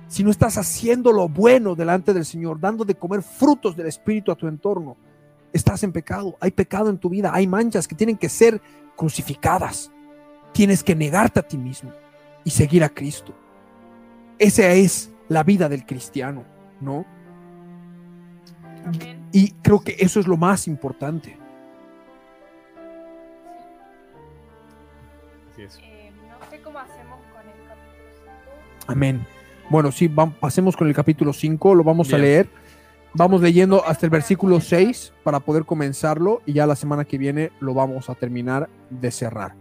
si no estás haciendo lo bueno delante del Señor, dando de comer frutos del Espíritu a tu entorno, estás en pecado. Hay pecado en tu vida, hay manchas que tienen que ser crucificadas. Tienes que negarte a ti mismo y seguir a Cristo. Esa es la vida del cristiano, ¿no? Y creo que eso es lo más importante. Eh, no sé cómo hacemos con el capítulo Amén. Bueno, sí, pasemos con el capítulo 5, lo vamos a leer. Vamos leyendo hasta el versículo 6 para poder comenzarlo y ya la semana que viene lo vamos a terminar de cerrar.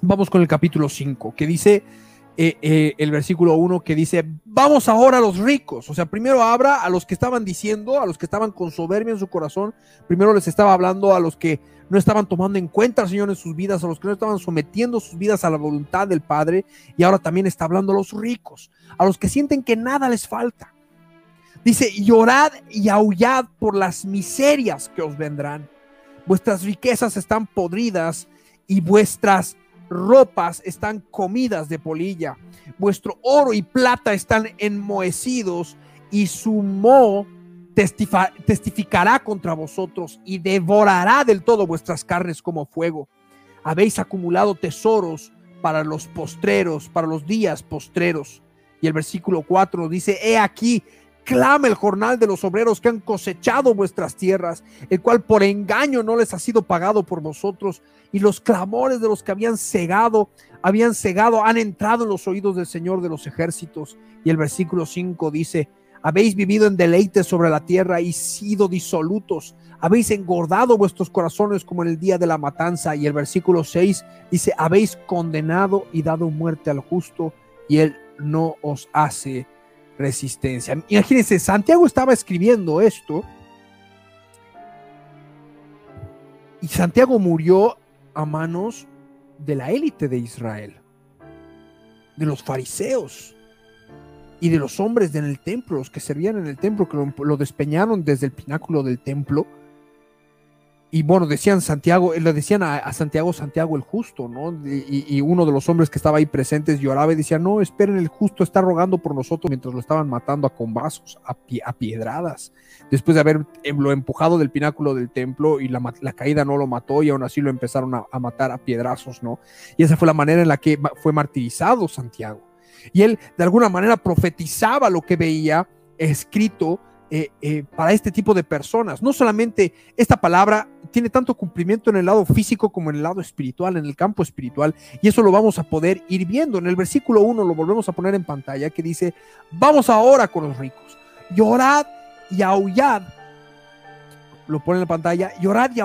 Vamos con el capítulo 5, que dice, eh, eh, el versículo 1 que dice, vamos ahora a los ricos. O sea, primero habla a los que estaban diciendo, a los que estaban con soberbia en su corazón. Primero les estaba hablando a los que no estaban tomando en cuenta al Señor en sus vidas, a los que no estaban sometiendo sus vidas a la voluntad del Padre. Y ahora también está hablando a los ricos, a los que sienten que nada les falta. Dice, llorad y aullad por las miserias que os vendrán. Vuestras riquezas están podridas y vuestras ropas están comidas de polilla. Vuestro oro y plata están enmohecidos y su moho testificará contra vosotros y devorará del todo vuestras carnes como fuego. Habéis acumulado tesoros para los postreros, para los días postreros. Y el versículo 4 dice, he aquí, clama el jornal de los obreros que han cosechado vuestras tierras, el cual por engaño no les ha sido pagado por vosotros, y los clamores de los que habían cegado, habían cegado, han entrado en los oídos del Señor de los ejércitos. Y el versículo 5 dice, habéis vivido en deleite sobre la tierra y sido disolutos, habéis engordado vuestros corazones como en el día de la matanza. Y el versículo 6 dice, habéis condenado y dado muerte al justo, y él no os hace resistencia. Imagínense, Santiago estaba escribiendo esto y Santiago murió a manos de la élite de Israel, de los fariseos y de los hombres en el templo, los que servían en el templo, que lo, lo despeñaron desde el pináculo del templo y bueno, decían Santiago, le decían a, Santiago, Santiago el justo, ¿no? Y, uno de los hombres que estaba ahí presentes lloraba y decía, no, esperen, el justo está rogando por nosotros mientras lo estaban matando a combazos, a, a piedradas, después de haberlo em, empujado del pináculo del templo y la, caída no lo mató y aún así lo empezaron a, a, matar a piedrazos, ¿no? Y esa fue la manera en la que fue martirizado Santiago. Y él de alguna manera profetizaba lo que veía escrito eh, eh, para este tipo de personas. No solamente esta palabra tiene tanto cumplimiento en el lado físico como en el lado espiritual, en el campo espiritual, y eso lo vamos a poder ir viendo. En el versículo 1 lo volvemos a poner en pantalla, que dice, vamos ahora con los ricos, llorad y aullad. Lo pone en la pantalla, llorad y,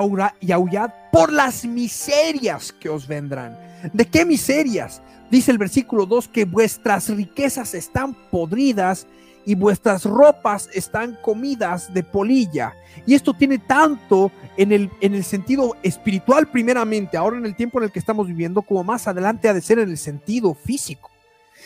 y aullad por las miserias que os vendrán. ¿De qué miserias? Dice el versículo 2 que vuestras riquezas están podridas y vuestras ropas están comidas de polilla. Y esto tiene tanto en el, en el sentido espiritual primeramente, ahora en el tiempo en el que estamos viviendo, como más adelante ha de ser en el sentido físico.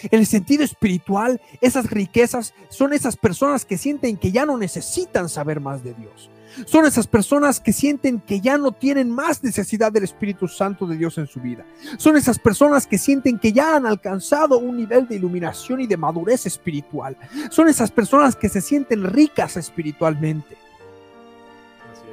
En el sentido espiritual, esas riquezas son esas personas que sienten que ya no necesitan saber más de Dios. Son esas personas que sienten que ya no tienen más necesidad del Espíritu Santo de Dios en su vida. Son esas personas que sienten que ya han alcanzado un nivel de iluminación y de madurez espiritual. Son esas personas que se sienten ricas espiritualmente.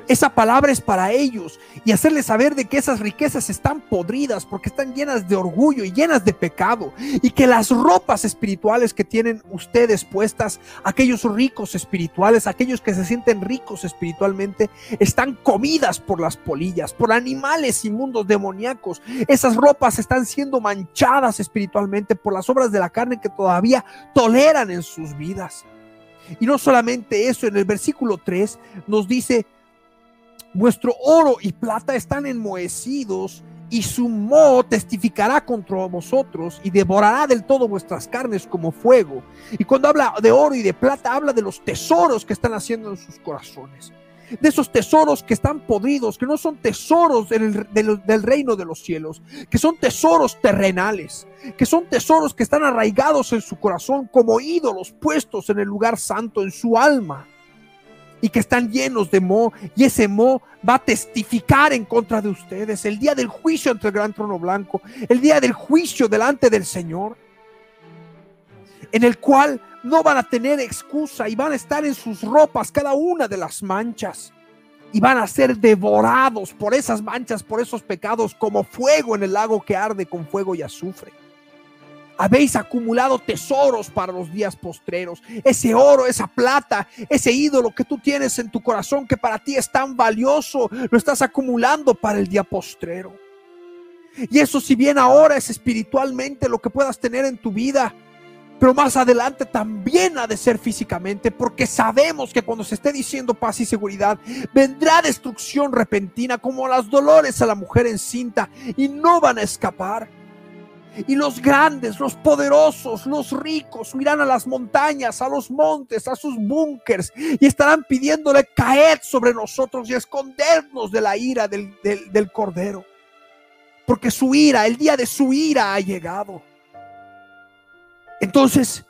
Esa palabra es para ellos y hacerles saber de que esas riquezas están podridas porque están llenas de orgullo y llenas de pecado y que las ropas espirituales que tienen ustedes puestas, aquellos ricos espirituales, aquellos que se sienten ricos espiritualmente, están comidas por las polillas, por animales inmundos demoníacos. Esas ropas están siendo manchadas espiritualmente por las obras de la carne que todavía toleran en sus vidas. Y no solamente eso, en el versículo 3 nos dice, Vuestro oro y plata están enmohecidos y su moho testificará contra vosotros y devorará del todo vuestras carnes como fuego. Y cuando habla de oro y de plata, habla de los tesoros que están haciendo en sus corazones. De esos tesoros que están podridos, que no son tesoros del, del reino de los cielos, que son tesoros terrenales, que son tesoros que están arraigados en su corazón como ídolos puestos en el lugar santo, en su alma y que están llenos de mo, y ese mo va a testificar en contra de ustedes. El día del juicio ante el gran trono blanco, el día del juicio delante del Señor, en el cual no van a tener excusa y van a estar en sus ropas cada una de las manchas y van a ser devorados por esas manchas, por esos pecados, como fuego en el lago que arde con fuego y azufre habéis acumulado tesoros para los días postreros. Ese oro, esa plata, ese ídolo que tú tienes en tu corazón que para ti es tan valioso, lo estás acumulando para el día postrero. Y eso si bien ahora es espiritualmente lo que puedas tener en tu vida, pero más adelante también ha de ser físicamente, porque sabemos que cuando se esté diciendo paz y seguridad, vendrá destrucción repentina como las dolores a la mujer encinta y no van a escapar. Y los grandes, los poderosos, los ricos huirán a las montañas, a los montes, a sus búnkers y estarán pidiéndole caer sobre nosotros y escondernos de la ira del, del, del Cordero. Porque su ira, el día de su ira ha llegado. Entonces,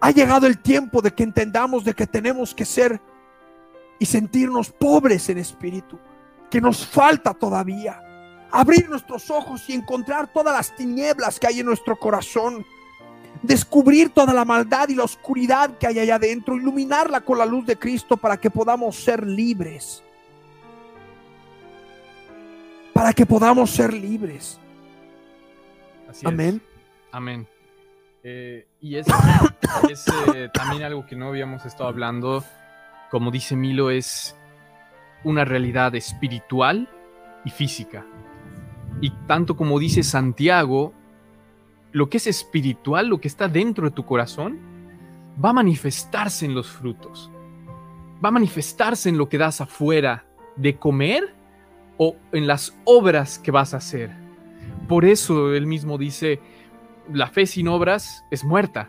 ha llegado el tiempo de que entendamos de que tenemos que ser y sentirnos pobres en espíritu, que nos falta todavía abrir nuestros ojos y encontrar todas las tinieblas que hay en nuestro corazón, descubrir toda la maldad y la oscuridad que hay allá adentro, iluminarla con la luz de Cristo para que podamos ser libres. Para que podamos ser libres. Así Amén. es. Amén. Eh, y es, es, eh, también algo que no habíamos estado hablando, como dice Milo, es una realidad espiritual y física. Y tanto como dice Santiago, lo que es espiritual, lo que está dentro de tu corazón, va a manifestarse en los frutos. Va a manifestarse en lo que das afuera de comer o en las obras que vas a hacer. Por eso él mismo dice, la fe sin obras es muerta.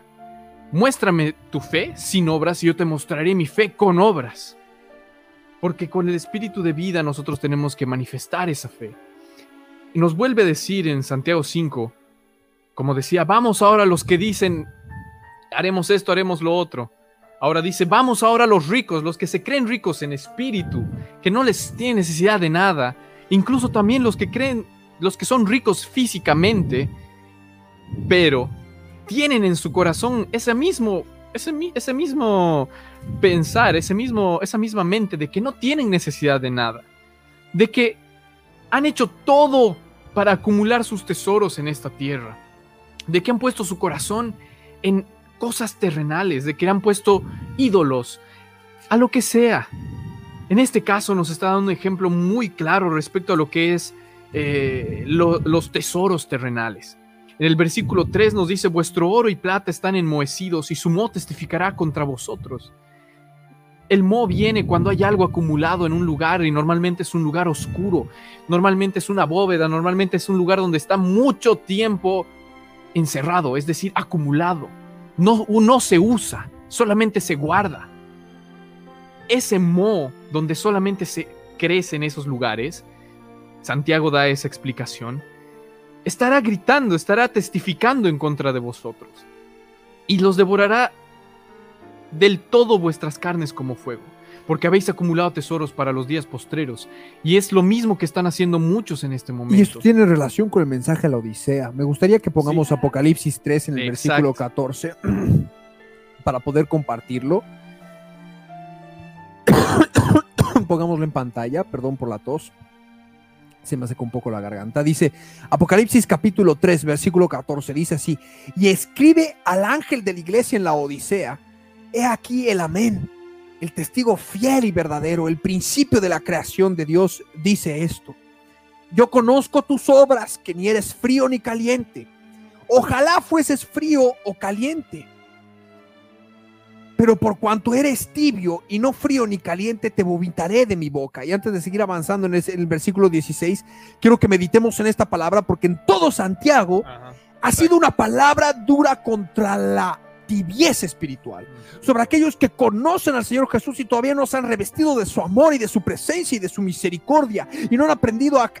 Muéstrame tu fe sin obras y yo te mostraré mi fe con obras. Porque con el espíritu de vida nosotros tenemos que manifestar esa fe. Y nos vuelve a decir en Santiago 5, como decía, vamos ahora los que dicen, haremos esto, haremos lo otro. Ahora dice, vamos ahora los ricos, los que se creen ricos en espíritu, que no les tienen necesidad de nada. Incluso también los que creen, los que son ricos físicamente, pero tienen en su corazón ese mismo, ese, ese mismo pensar, ese mismo, esa misma mente de que no tienen necesidad de nada, de que han hecho todo para acumular sus tesoros en esta tierra, de que han puesto su corazón en cosas terrenales, de que han puesto ídolos, a lo que sea. En este caso nos está dando un ejemplo muy claro respecto a lo que es eh, lo, los tesoros terrenales. En el versículo 3 nos dice, vuestro oro y plata están enmohecidos y su mo testificará contra vosotros. El mo viene cuando hay algo acumulado en un lugar y normalmente es un lugar oscuro, normalmente es una bóveda, normalmente es un lugar donde está mucho tiempo encerrado, es decir, acumulado. No, se usa, solamente se guarda. Ese mo donde solamente se crece en esos lugares, Santiago da esa explicación, estará gritando, estará testificando en contra de vosotros y los devorará del todo vuestras carnes como fuego, porque habéis acumulado tesoros para los días postreros, y es lo mismo que están haciendo muchos en este momento. Y esto tiene relación con el mensaje a la Odisea. Me gustaría que pongamos sí. Apocalipsis 3 en el Exacto. versículo 14 para poder compartirlo. Pongámoslo en pantalla, perdón por la tos. Se me secó un poco la garganta. Dice Apocalipsis capítulo 3, versículo 14. Dice así: Y escribe al ángel de la iglesia en la Odisea He aquí el amén, el testigo fiel y verdadero, el principio de la creación de Dios dice esto. Yo conozco tus obras, que ni eres frío ni caliente. Ojalá fueses frío o caliente. Pero por cuanto eres tibio y no frío ni caliente, te vomitaré de mi boca. Y antes de seguir avanzando en, el versículo 16, quiero que meditemos en esta palabra, porque en todo Santiago Ajá. ha sido una palabra dura contra la tibieza espiritual, sobre aquellos que conocen al Señor Jesús y todavía no se han revestido de su amor y de su presencia y de su misericordia y no han aprendido a,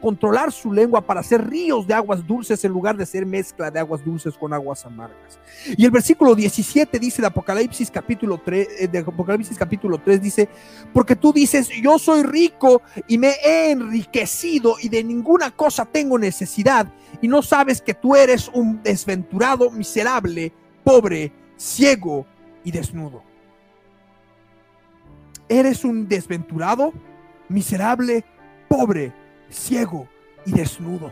controlar su lengua para hacer ríos de aguas dulces en lugar de ser mezcla de aguas dulces con aguas amargas. Y el versículo 17 dice de Apocalipsis capítulo 3, de Apocalipsis capítulo 3 dice, porque tú dices, yo soy rico y me he enriquecido y de ninguna cosa tengo necesidad y no sabes que tú eres un desventurado miserable pobre, ciego y desnudo. Eres un desventurado, miserable, pobre, ciego y desnudo.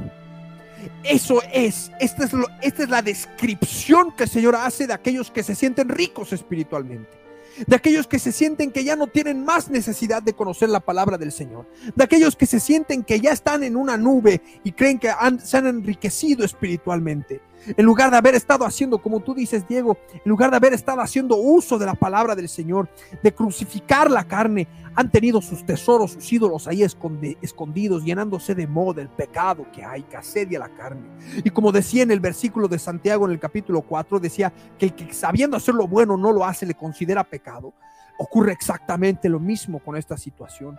Eso es, esta es, lo, esta es la descripción que el Señor hace de aquellos que se sienten ricos espiritualmente de aquellos que se sienten que ya no tienen más necesidad de conocer la palabra del Señor, de aquellos que se sienten que ya están en una nube y creen que han, se han enriquecido espiritualmente, En lugar de haber estado haciendo, como tú dices, Diego, en lugar de haber estado haciendo uso de la palabra del Señor, de crucificar la carne, han tenido sus tesoros, sus ídolos ahí escondidos, llenándose de modo del pecado que hay, que asedia la carne. Y como decía en el versículo de Santiago en el capítulo 4, decía que el que sabiendo hacer lo bueno no lo hace, le considera pecado. Ocurre exactamente lo mismo con esta situación.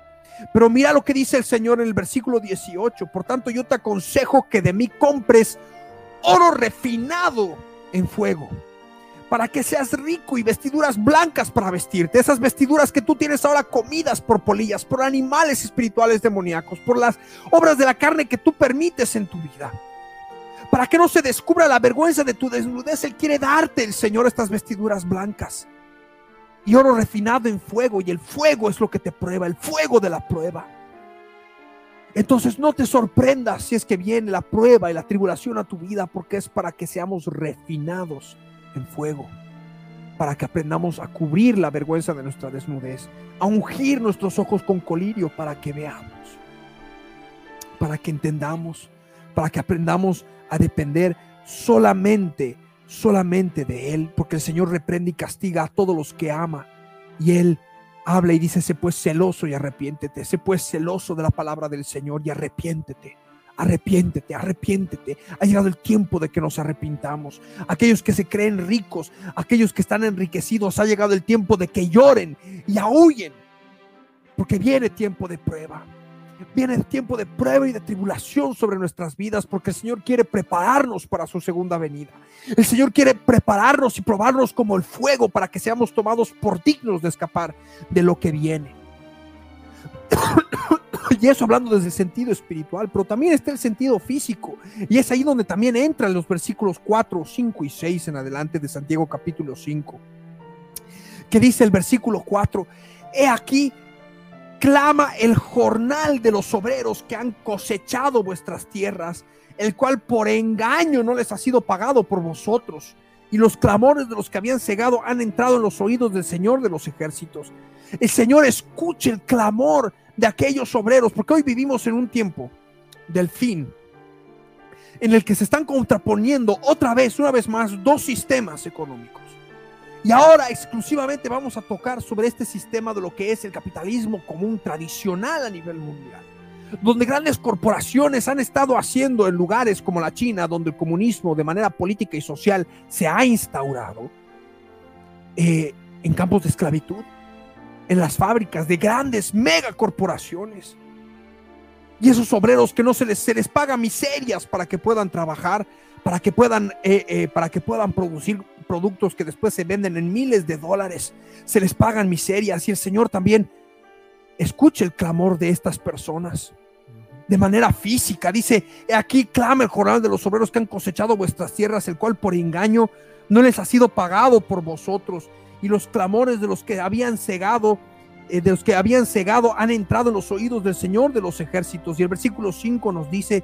Pero mira lo que dice el Señor en el versículo 18. Por tanto, yo te aconsejo que de mí compres oro refinado en fuego, para que seas rico y vestiduras blancas para vestirte. Esas vestiduras que tú tienes ahora comidas por polillas, por animales espirituales demoníacos, por las obras de la carne que tú permites en tu vida. Para que no se descubra la vergüenza de tu desnudez, Él quiere darte, el Señor, estas vestiduras blancas y oro refinado en fuego, y el fuego es lo que te prueba, el fuego de la prueba. Entonces no te sorprendas si es que viene la prueba y la tribulación a tu vida, porque es para que seamos refinados en fuego, para que aprendamos a cubrir la vergüenza de nuestra desnudez, a ungir nuestros ojos con colirio para que veamos, para que entendamos, para que aprendamos a depender solamente solamente de Él, porque el Señor reprende y castiga a todos los que ama. Y Él habla y dice, sé pues celoso y arrepiéntete, sé pues celoso de la palabra del Señor y arrepiéntete. Arrepiéntete, arrepiéntete. Ha llegado el tiempo de que nos arrepintamos. Aquellos que se creen ricos, aquellos que están enriquecidos, ha llegado el tiempo de que lloren y aúllen, porque viene tiempo de prueba. Viene el tiempo de prueba y de tribulación sobre nuestras vidas porque el Señor quiere prepararnos para su segunda venida. El Señor quiere prepararnos y probarnos como el fuego para que seamos tomados por dignos de escapar de lo que viene. y eso hablando desde el sentido espiritual, pero también está el sentido físico. Y es ahí donde también entran los versículos 4, 5 y 6 en adelante de Santiago capítulo 5. Que dice el versículo 4, he aquí clama el jornal de los obreros que han cosechado vuestras tierras, el cual por engaño no les ha sido pagado por vosotros. Y los clamores de los que habían cegado han entrado en los oídos del Señor de los ejércitos. El Señor escuche el clamor de aquellos obreros, porque hoy vivimos en un tiempo del fin, en el que se están contraponiendo otra vez, una vez más, dos sistemas económicos. Y ahora exclusivamente vamos a tocar sobre este sistema de lo que es el capitalismo común tradicional a nivel mundial, donde grandes corporaciones han estado haciendo en lugares como la China, donde el comunismo de manera política y social se ha instaurado, eh, en campos de esclavitud, en las fábricas de grandes megacorporaciones. Y esos obreros que no se les, se les paga miserias para que puedan trabajar, para que puedan, eh, eh, para que puedan producir productos que después se venden en miles de dólares, se les pagan miserias y el Señor también escuche el clamor de estas personas de manera física. Dice, aquí clama el jornal de los obreros que han cosechado vuestras tierras, el cual por engaño no les ha sido pagado por vosotros. Y los clamores de los que habían cegado, eh, de los que habían cegado, han entrado en los oídos del Señor de los ejércitos. Y el versículo 5 nos dice,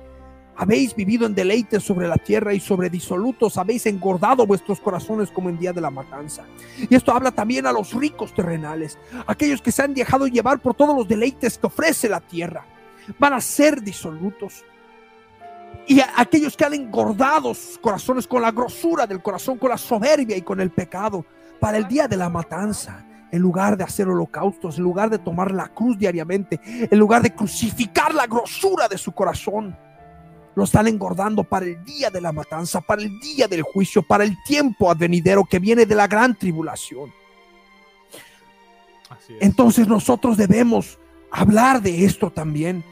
habéis vivido en deleites sobre la tierra y sobre disolutos habéis engordado vuestros corazones como en día de la matanza. Y esto habla también a los ricos terrenales, aquellos que se han dejado llevar por todos los deleites que ofrece la tierra. Van a ser disolutos. Y aquellos que han engordado sus corazones con la grosura del corazón, con la soberbia y con el pecado, para el día de la matanza, en lugar de hacer holocaustos, en lugar de tomar la cruz diariamente, en lugar de crucificar la grosura de su corazón lo están engordando para el día de la matanza, para el día del juicio, para el tiempo advenidero que viene de la gran tribulación. Entonces nosotros debemos hablar de esto también.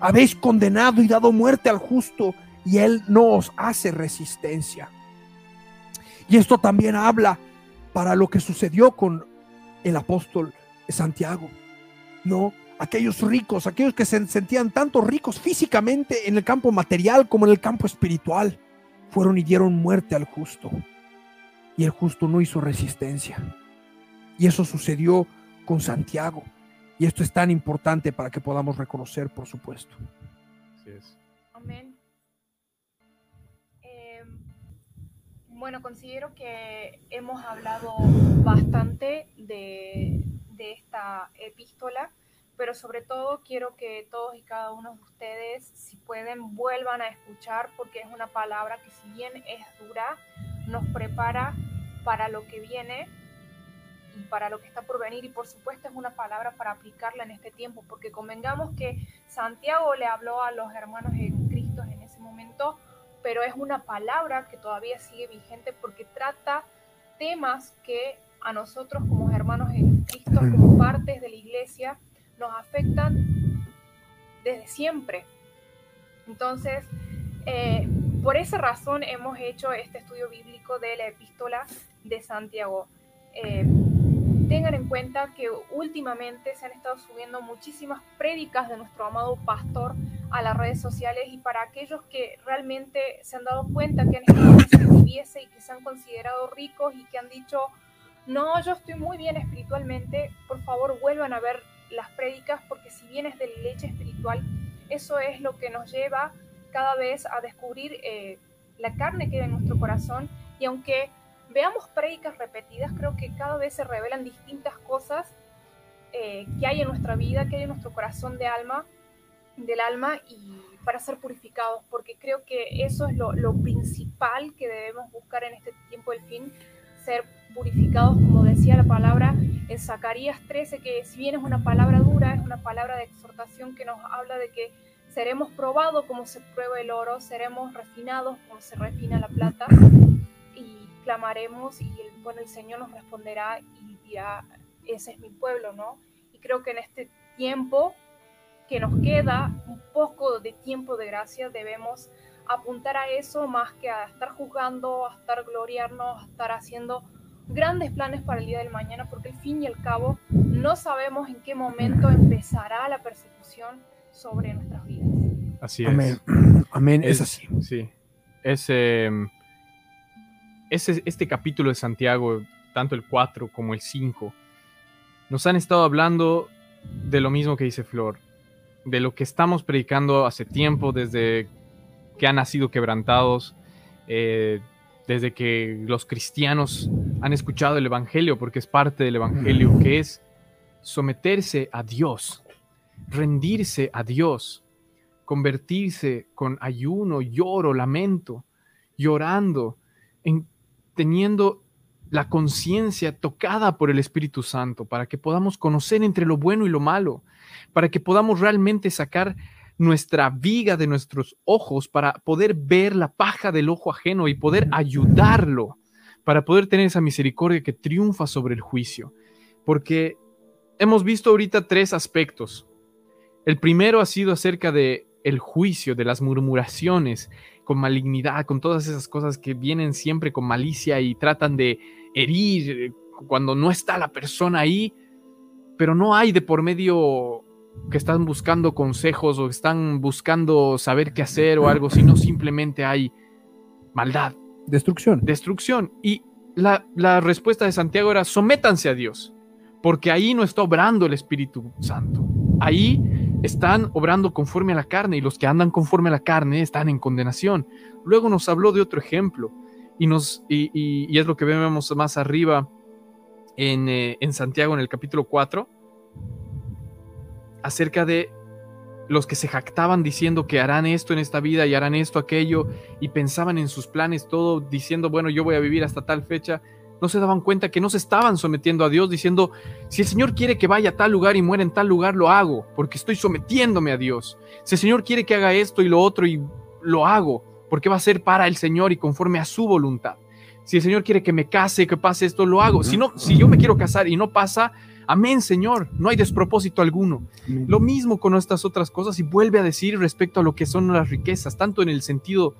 Habéis condenado y dado muerte al justo y él no os hace resistencia. Y esto también habla para lo que sucedió con el apóstol Santiago. No, aquellos ricos, aquellos que se sentían tanto ricos físicamente en el campo material como en el campo espiritual, fueron y dieron muerte al justo. Y el justo no hizo resistencia. Y eso sucedió con Santiago. Y esto es tan importante para que podamos reconocer, por supuesto. Amén. Em, bueno, considero que hemos hablado bastante de, de esta epístola pero sobre todo quiero que todos y cada uno de ustedes, si pueden, vuelvan a escuchar porque es una palabra que si bien es dura, nos prepara para lo que viene y para lo que está por venir. Y por supuesto es una palabra para aplicarla en este tiempo porque convengamos que Santiago le habló a los hermanos en Cristo en ese momento pero es una palabra que todavía sigue vigente porque trata temas que a nosotros como hermanos en Cristo, como partes de la iglesia, nos afectan desde siempre. Entonces, eh, por esa razón hemos hecho este estudio bíblico de la epístola de Santiago. Eh, tengan en cuenta que últimamente se han estado subiendo muchísimas prédicas de nuestro amado pastor a las redes sociales y para aquellos que realmente se han dado cuenta que han estado en y que se han considerado ricos y que han dicho, no, yo estoy muy bien espiritualmente, por favor vuelvan a ver las prédicas porque si vienes de leche espiritual, eso es lo que nos lleva cada vez a descubrir eh, la carne que hay en nuestro corazón. Y aunque veamos prédicas repetidas, creo que cada vez se revelan distintas cosas eh, que hay en nuestra vida, que hay en nuestro corazón de alma, del alma y para ser purificados, porque creo que eso es lo, lo principal que debemos buscar en este tiempo del fin, ser purificados, como decía la palabra en Zacarías 13, que si bien es una palabra dura, es una palabra de exhortación que nos habla de que seremos probados como se prueba el oro, seremos refinados como se refina la plata clamaremos y el, bueno, el Señor nos responderá y dirá, ese es mi pueblo, ¿no? Y creo que en este tiempo que nos queda, un poco de tiempo de gracia, debemos apuntar a eso más que a estar juzgando, a estar gloriarnos, a estar haciendo grandes planes para el día del mañana, porque al fin y al cabo no sabemos en qué momento empezará la persecución sobre nuestras vidas. Así es. Amén. Amén. Es, así. Sí. Es, em, este capítulo de Santiago, tanto el 4 como el 5, nos han estado hablando de lo mismo que dice Flor, de lo que estamos predicando hace tiempo, desde que han nacido quebrantados, eh, desde que los cristianos han escuchado el Evangelio, porque es parte del Evangelio, que es someterse a Dios, rendirse a Dios, convertirse con ayuno, lloro, lamento, llorando, en teniendo la conciencia tocada por el Espíritu Santo, para que podamos conocer entre lo bueno y lo malo, para que podamos realmente sacar nuestra viga de nuestros ojos para poder ver la paja del ojo ajeno y poder ayudarlo, para poder tener esa misericordia que triunfa sobre el juicio. Porque hemos visto ahorita tres aspectos. El primero ha sido acerca de el juicio, de las murmuraciones, con malignidad, con todas esas cosas que vienen siempre con malicia y tratan de herir cuando no está la persona ahí, pero no hay de por medio que están buscando consejos o están buscando saber qué hacer o algo, sino simplemente hay maldad. Destrucción. Destrucción. Y la, la respuesta de Santiago era, sométanse a Dios, porque ahí no está obrando el Espíritu Santo. Ahí están obrando conforme a la carne y los que andan conforme a la carne están en condenación. Luego nos habló de otro ejemplo y, nos, y, es lo que vemos más arriba en, eh, en Santiago en el capítulo 4 acerca de los que se jactaban diciendo que harán esto en esta vida y harán esto, aquello, y pensaban en sus planes todo diciendo, bueno, yo voy a vivir hasta tal fecha, no se daban cuenta que no se estaban sometiendo a Dios diciendo, si el Señor quiere que vaya a tal lugar y muera en tal lugar, lo hago, porque estoy sometiéndome a Dios. Si el Señor quiere que haga esto y lo otro y lo hago, porque va a ser para el Señor y conforme a su voluntad. Si el Señor quiere que me case, que pase esto, lo hago. Si no, si yo me quiero casar y no pasa, amén, Señor, no hay despropósito alguno. Lo mismo con estas otras cosas y vuelve a decir respecto a lo que son las riquezas, tanto en el sentido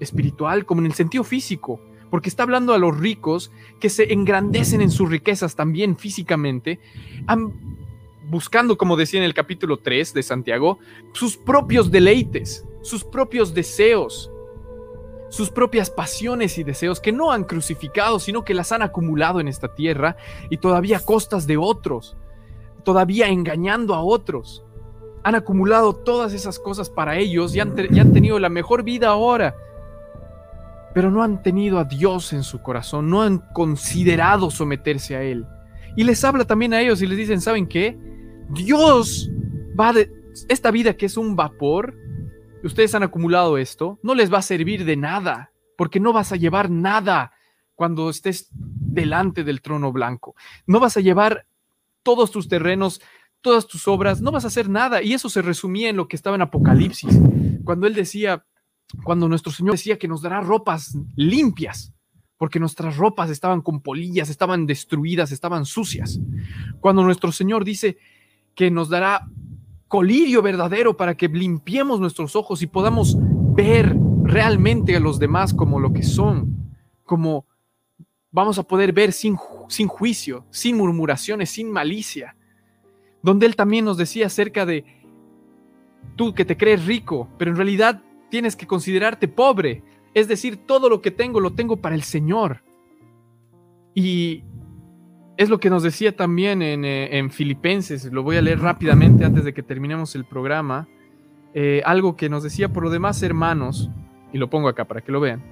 espiritual como en el sentido físico porque está hablando a los ricos que se engrandecen en sus riquezas también físicamente, buscando, como decía en el capítulo 3 de Santiago, sus propios deleites, sus propios deseos, sus propias pasiones y deseos que no han crucificado, sino que las han acumulado en esta tierra y todavía a costas de otros, todavía engañando a otros. Han acumulado todas esas cosas para ellos y han, y han tenido la mejor vida ahora pero no han tenido a Dios en su corazón, no han considerado someterse a Él. Y les habla también a ellos y les dicen, ¿saben qué? Dios va de esta vida que es un vapor, ustedes han acumulado esto, no les va a servir de nada, porque no vas a llevar nada cuando estés delante del trono blanco. No vas a llevar todos tus terrenos, todas tus obras, no vas a hacer nada. Y eso se resumía en lo que estaba en Apocalipsis, cuando él decía, cuando nuestro Señor decía que nos dará ropas limpias, porque nuestras ropas estaban con polillas, estaban destruidas, estaban sucias. Cuando nuestro Señor dice que nos dará colirio verdadero para que limpiemos nuestros ojos y podamos ver realmente a los demás como lo que son, como vamos a poder ver sin, sin juicio, sin murmuraciones, sin malicia. Donde Él también nos decía acerca de tú que te crees rico, pero en realidad tienes que considerarte pobre. Es decir, todo lo que tengo lo tengo para el Señor. Y es lo que nos decía también en, eh, en, Filipenses, lo voy a leer rápidamente antes de que terminemos el programa, eh, algo que nos decía por lo demás hermanos, y lo pongo acá para que lo vean,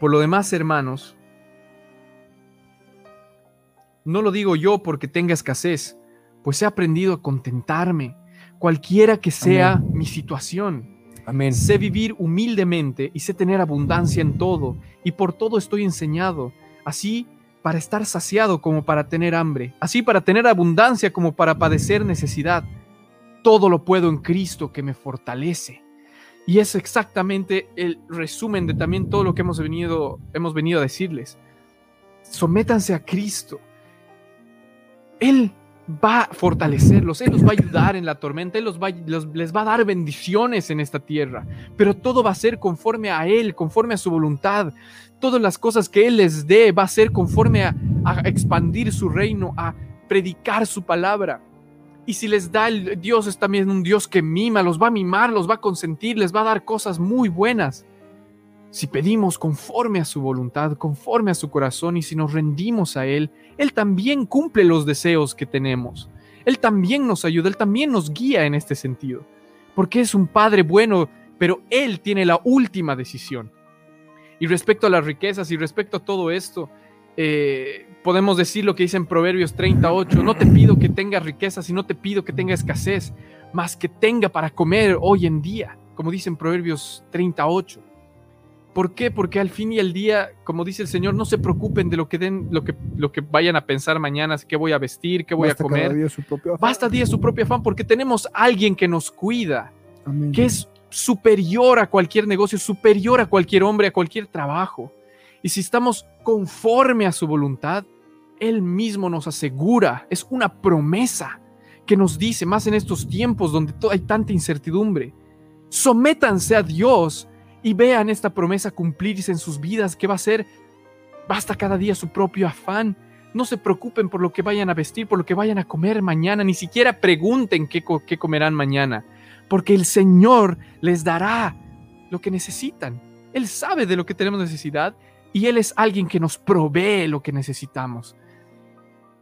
por lo demás hermanos, no lo digo yo porque tenga escasez, pues he aprendido a contentarme, cualquiera que sea mi situación. Amén. Sé vivir humildemente y sé tener abundancia en todo, y por todo estoy enseñado. Así para estar saciado como para tener hambre, así para tener abundancia como para padecer necesidad. Todo lo puedo en Cristo que me fortalece. Y es exactamente el resumen de también todo lo que hemos venido, hemos venido a decirles. Sométanse a Cristo. Él va a fortalecerlos, Él los va a ayudar en la tormenta, Él los va, les va a dar bendiciones en esta tierra, pero todo va a ser conforme a Él, conforme a su voluntad. Todas las cosas que Él les dé va a ser conforme a, expandir su reino, a predicar su palabra. Y si les da el Dios es también un Dios que mima, los va a mimar, los va a consentir, les va a dar cosas muy buenas. Si pedimos conforme a su voluntad, conforme a su corazón y si nos rendimos a Él, Él también cumple los deseos que tenemos. Él también nos ayuda, Él también nos guía en este sentido. Porque es un Padre bueno, pero Él tiene la última decisión. Y respecto a las riquezas y respecto a todo esto, eh, podemos decir lo que dice en Proverbios 38, no te pido que tengas riquezas y no te pido que tenga escasez, más que tenga para comer hoy en día, como dice en Proverbios 38. ¿Por qué? Porque al fin y al día, como dice el Señor, no se preocupen de lo que den, lo que, lo que vayan a pensar mañana, qué voy a vestir, qué voy Basta a comer. día su propio afán. Basta día su propio afán, porque tenemos alguien que nos cuida, Amén. que es superior a cualquier negocio, superior a cualquier hombre, a cualquier trabajo. Y si estamos conforme a su voluntad, Él mismo nos asegura, es una promesa que nos dice, más en estos tiempos donde hay tanta incertidumbre, sométanse a Dios y vean esta promesa cumplirse en sus vidas, que va a ser, basta cada día su propio afán. No se preocupen por lo que vayan a vestir, por lo que vayan a comer mañana, ni siquiera pregunten qué, qué comerán mañana, porque el Señor les dará lo que necesitan. Él sabe de lo que tenemos necesidad y Él es alguien que nos provee lo que necesitamos.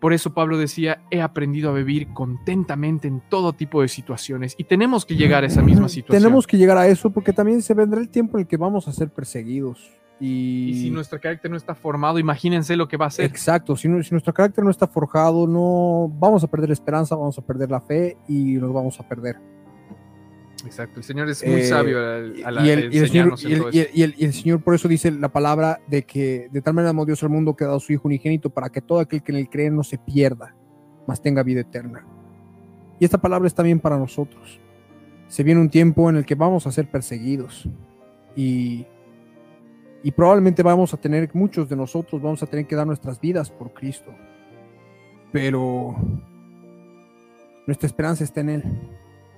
Por eso Pablo decía, he aprendido a vivir contentamente en todo tipo de situaciones y tenemos que llegar a esa misma situación. Tenemos que llegar a eso porque también se vendrá el tiempo en el que vamos a ser perseguidos. Y, Y si nuestro carácter no está formado, imagínense lo que va a ser. Exacto, si nuestro carácter no está forjado, no vamos a perder la esperanza, vamos a perder la fe y nos vamos a perder. Exacto, el Señor es muy Eh, sabio al, al- y, el, al y el Señor, y el- y Señor por eso dice la palabra de que de tal manera amó Dios al mundo que ha dado a su Hijo unigénito para que todo aquel que en él cree no se pierda, mas tenga vida eterna. Y esta palabra es también para nosotros. Se viene un tiempo en el que vamos a ser perseguidos y, y probablemente vamos a tener, muchos de nosotros vamos a tener que dar nuestras vidas por Cristo. Pero nuestra esperanza está en Él.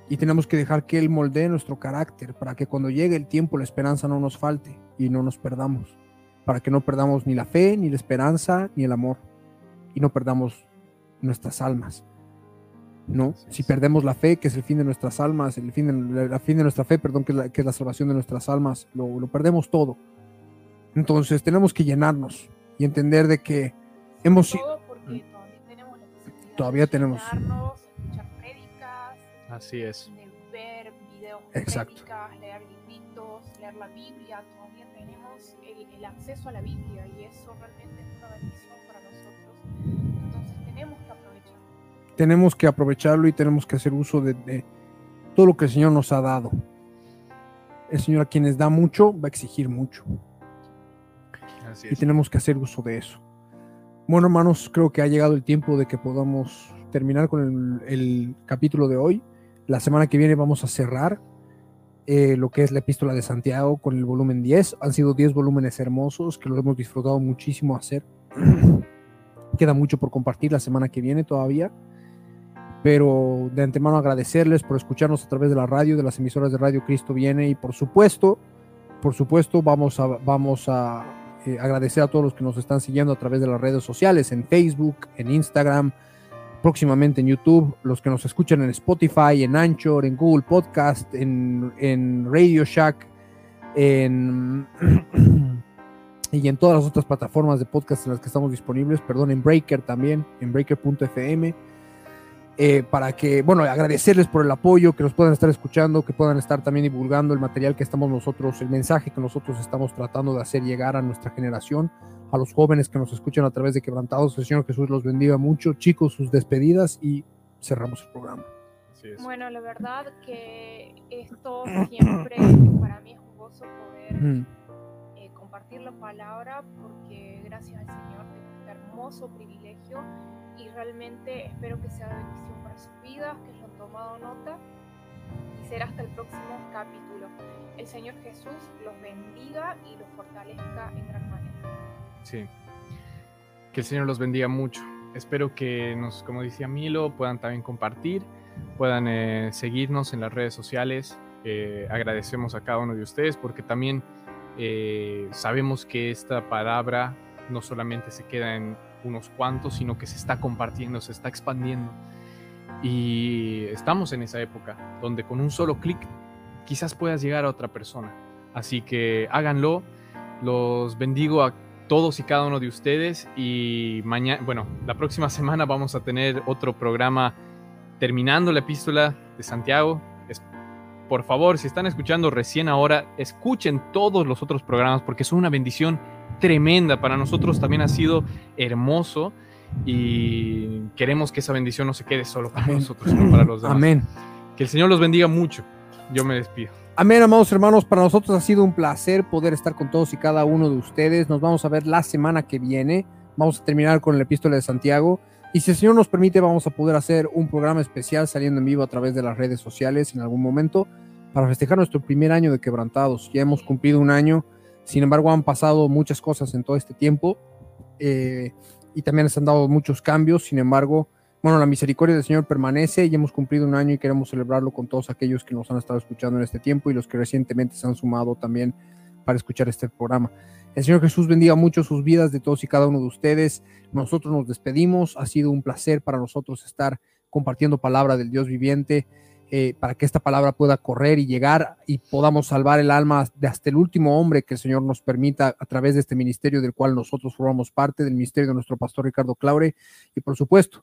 Y tenemos que dejar que Él moldee nuestro carácter para que cuando llegue el tiempo la esperanza no nos falte y no nos perdamos. Para que no perdamos ni la fe, ni la esperanza, ni el amor. Y no perdamos nuestras almas. ¿No? Si perdemos la fe, que es el fin de nuestras almas, el fin de, la, fin de nuestra fe, perdón, que es la, que es la salvación de nuestras almas, lo, lo perdemos todo. Entonces tenemos que llenarnos y entender de que hemos sido... Todavía tenemos Todavía tenemos- Así es. de ver videos prédicas, leer libritos, leer la Biblia, todavía tenemos el, el acceso a la Biblia y eso realmente es una bendición para nosotros. Entonces tenemos que aprovechar. tenemos que aprovecharlo y tenemos que hacer uso de, de todo lo que el Señor nos ha dado. El Señor a quienes da mucho va a exigir mucho Así y es. tenemos que hacer uso de eso. Bueno, hermanos, creo que ha llegado el tiempo de que podamos terminar con el, el capítulo de hoy. La semana que viene vamos a cerrar eh, lo que es la epístola de Santiago con el volumen 10. Han sido 10 volúmenes hermosos que lo hemos disfrutado muchísimo hacer. Queda mucho por compartir la semana que viene todavía. Pero de antemano agradecerles por escucharnos a través de la radio, de las emisoras de Radio Cristo Viene y por supuesto, por supuesto vamos a, vamos a eh, agradecer a todos los que nos están siguiendo a través de las redes sociales, en Facebook, en Instagram, próximamente en YouTube, los que nos escuchan en Spotify, en Anchor, en Google Podcast, en, en Radio Shack, en y en todas las otras plataformas de podcast en las que estamos disponibles, perdón, en Breaker también, en breaker.fm. Eh, para que, bueno, agradecerles por el apoyo, que nos puedan estar escuchando, que puedan estar también divulgando el material que estamos nosotros, el mensaje que nosotros estamos tratando de hacer llegar a nuestra generación, a los jóvenes que nos escuchan a través de Quebrantados. El Señor Jesús los bendiga mucho. Chicos, sus despedidas y cerramos el programa. Bueno, la verdad que esto siempre para mí es un gozo poder Mm, eh, compartir la palabra porque gracias al Señor tengo este hermoso privilegio y realmente espero que sea de bendición para sus vidas, que hayan tomado nota y será hasta el próximo capítulo. El Señor Jesús los bendiga y los fortalezca en gran manera. Sí. Que el Señor los bendiga mucho. Espero que nos, como decía Milo, puedan también compartir, puedan eh, seguirnos en las redes sociales. Eh, agradecemos a cada uno de ustedes porque también eh, sabemos que esta palabra no solamente se queda en unos cuantos, sino que se está compartiendo, se está expandiendo. Y estamos en esa época donde con un solo clic quizás puedas llegar a otra persona. Así que háganlo. Los bendigo a todos y cada uno de ustedes y mañana, bueno, la próxima semana vamos a tener otro programa terminando la epístola de Santiago. Es- por favor, si están escuchando recién ahora, escuchen todos los otros programas porque son una bendición tremenda. Para nosotros también ha sido hermoso y queremos que esa bendición no se quede solo para Amén. nosotros, sino para los demás. Amén. Que el Señor los bendiga mucho. Yo me despido. Amén, amados hermanos. Para nosotros ha sido un placer poder estar con todos y cada uno de ustedes. Nos vamos a ver la semana que viene. Vamos a terminar con el epístola de Santiago. Y si el Señor nos permite, vamos a poder hacer un programa especial saliendo en vivo a través de las redes sociales en algún momento para festejar nuestro primer año de quebrantados. Ya hemos cumplido un año. Sin embargo, han pasado muchas cosas en todo este tiempo. eh, y también se han dado muchos cambios. Sin embargo, bueno, la misericordia del Señor permanece y hemos cumplido un año y queremos celebrarlo con todos aquellos que nos han estado escuchando en este tiempo y los que recientemente se han sumado también para escuchar este programa. El Señor Jesús bendiga mucho sus vidas de todos y cada uno de ustedes. Nosotros nos despedimos. Ha sido un placer para nosotros estar compartiendo palabra del Dios viviente eh, para que esta palabra pueda correr y llegar y podamos salvar el alma de hasta el último hombre que el Señor nos permita a través de este ministerio del cual nosotros formamos parte, del ministerio de nuestro pastor Ricardo Claure y por supuesto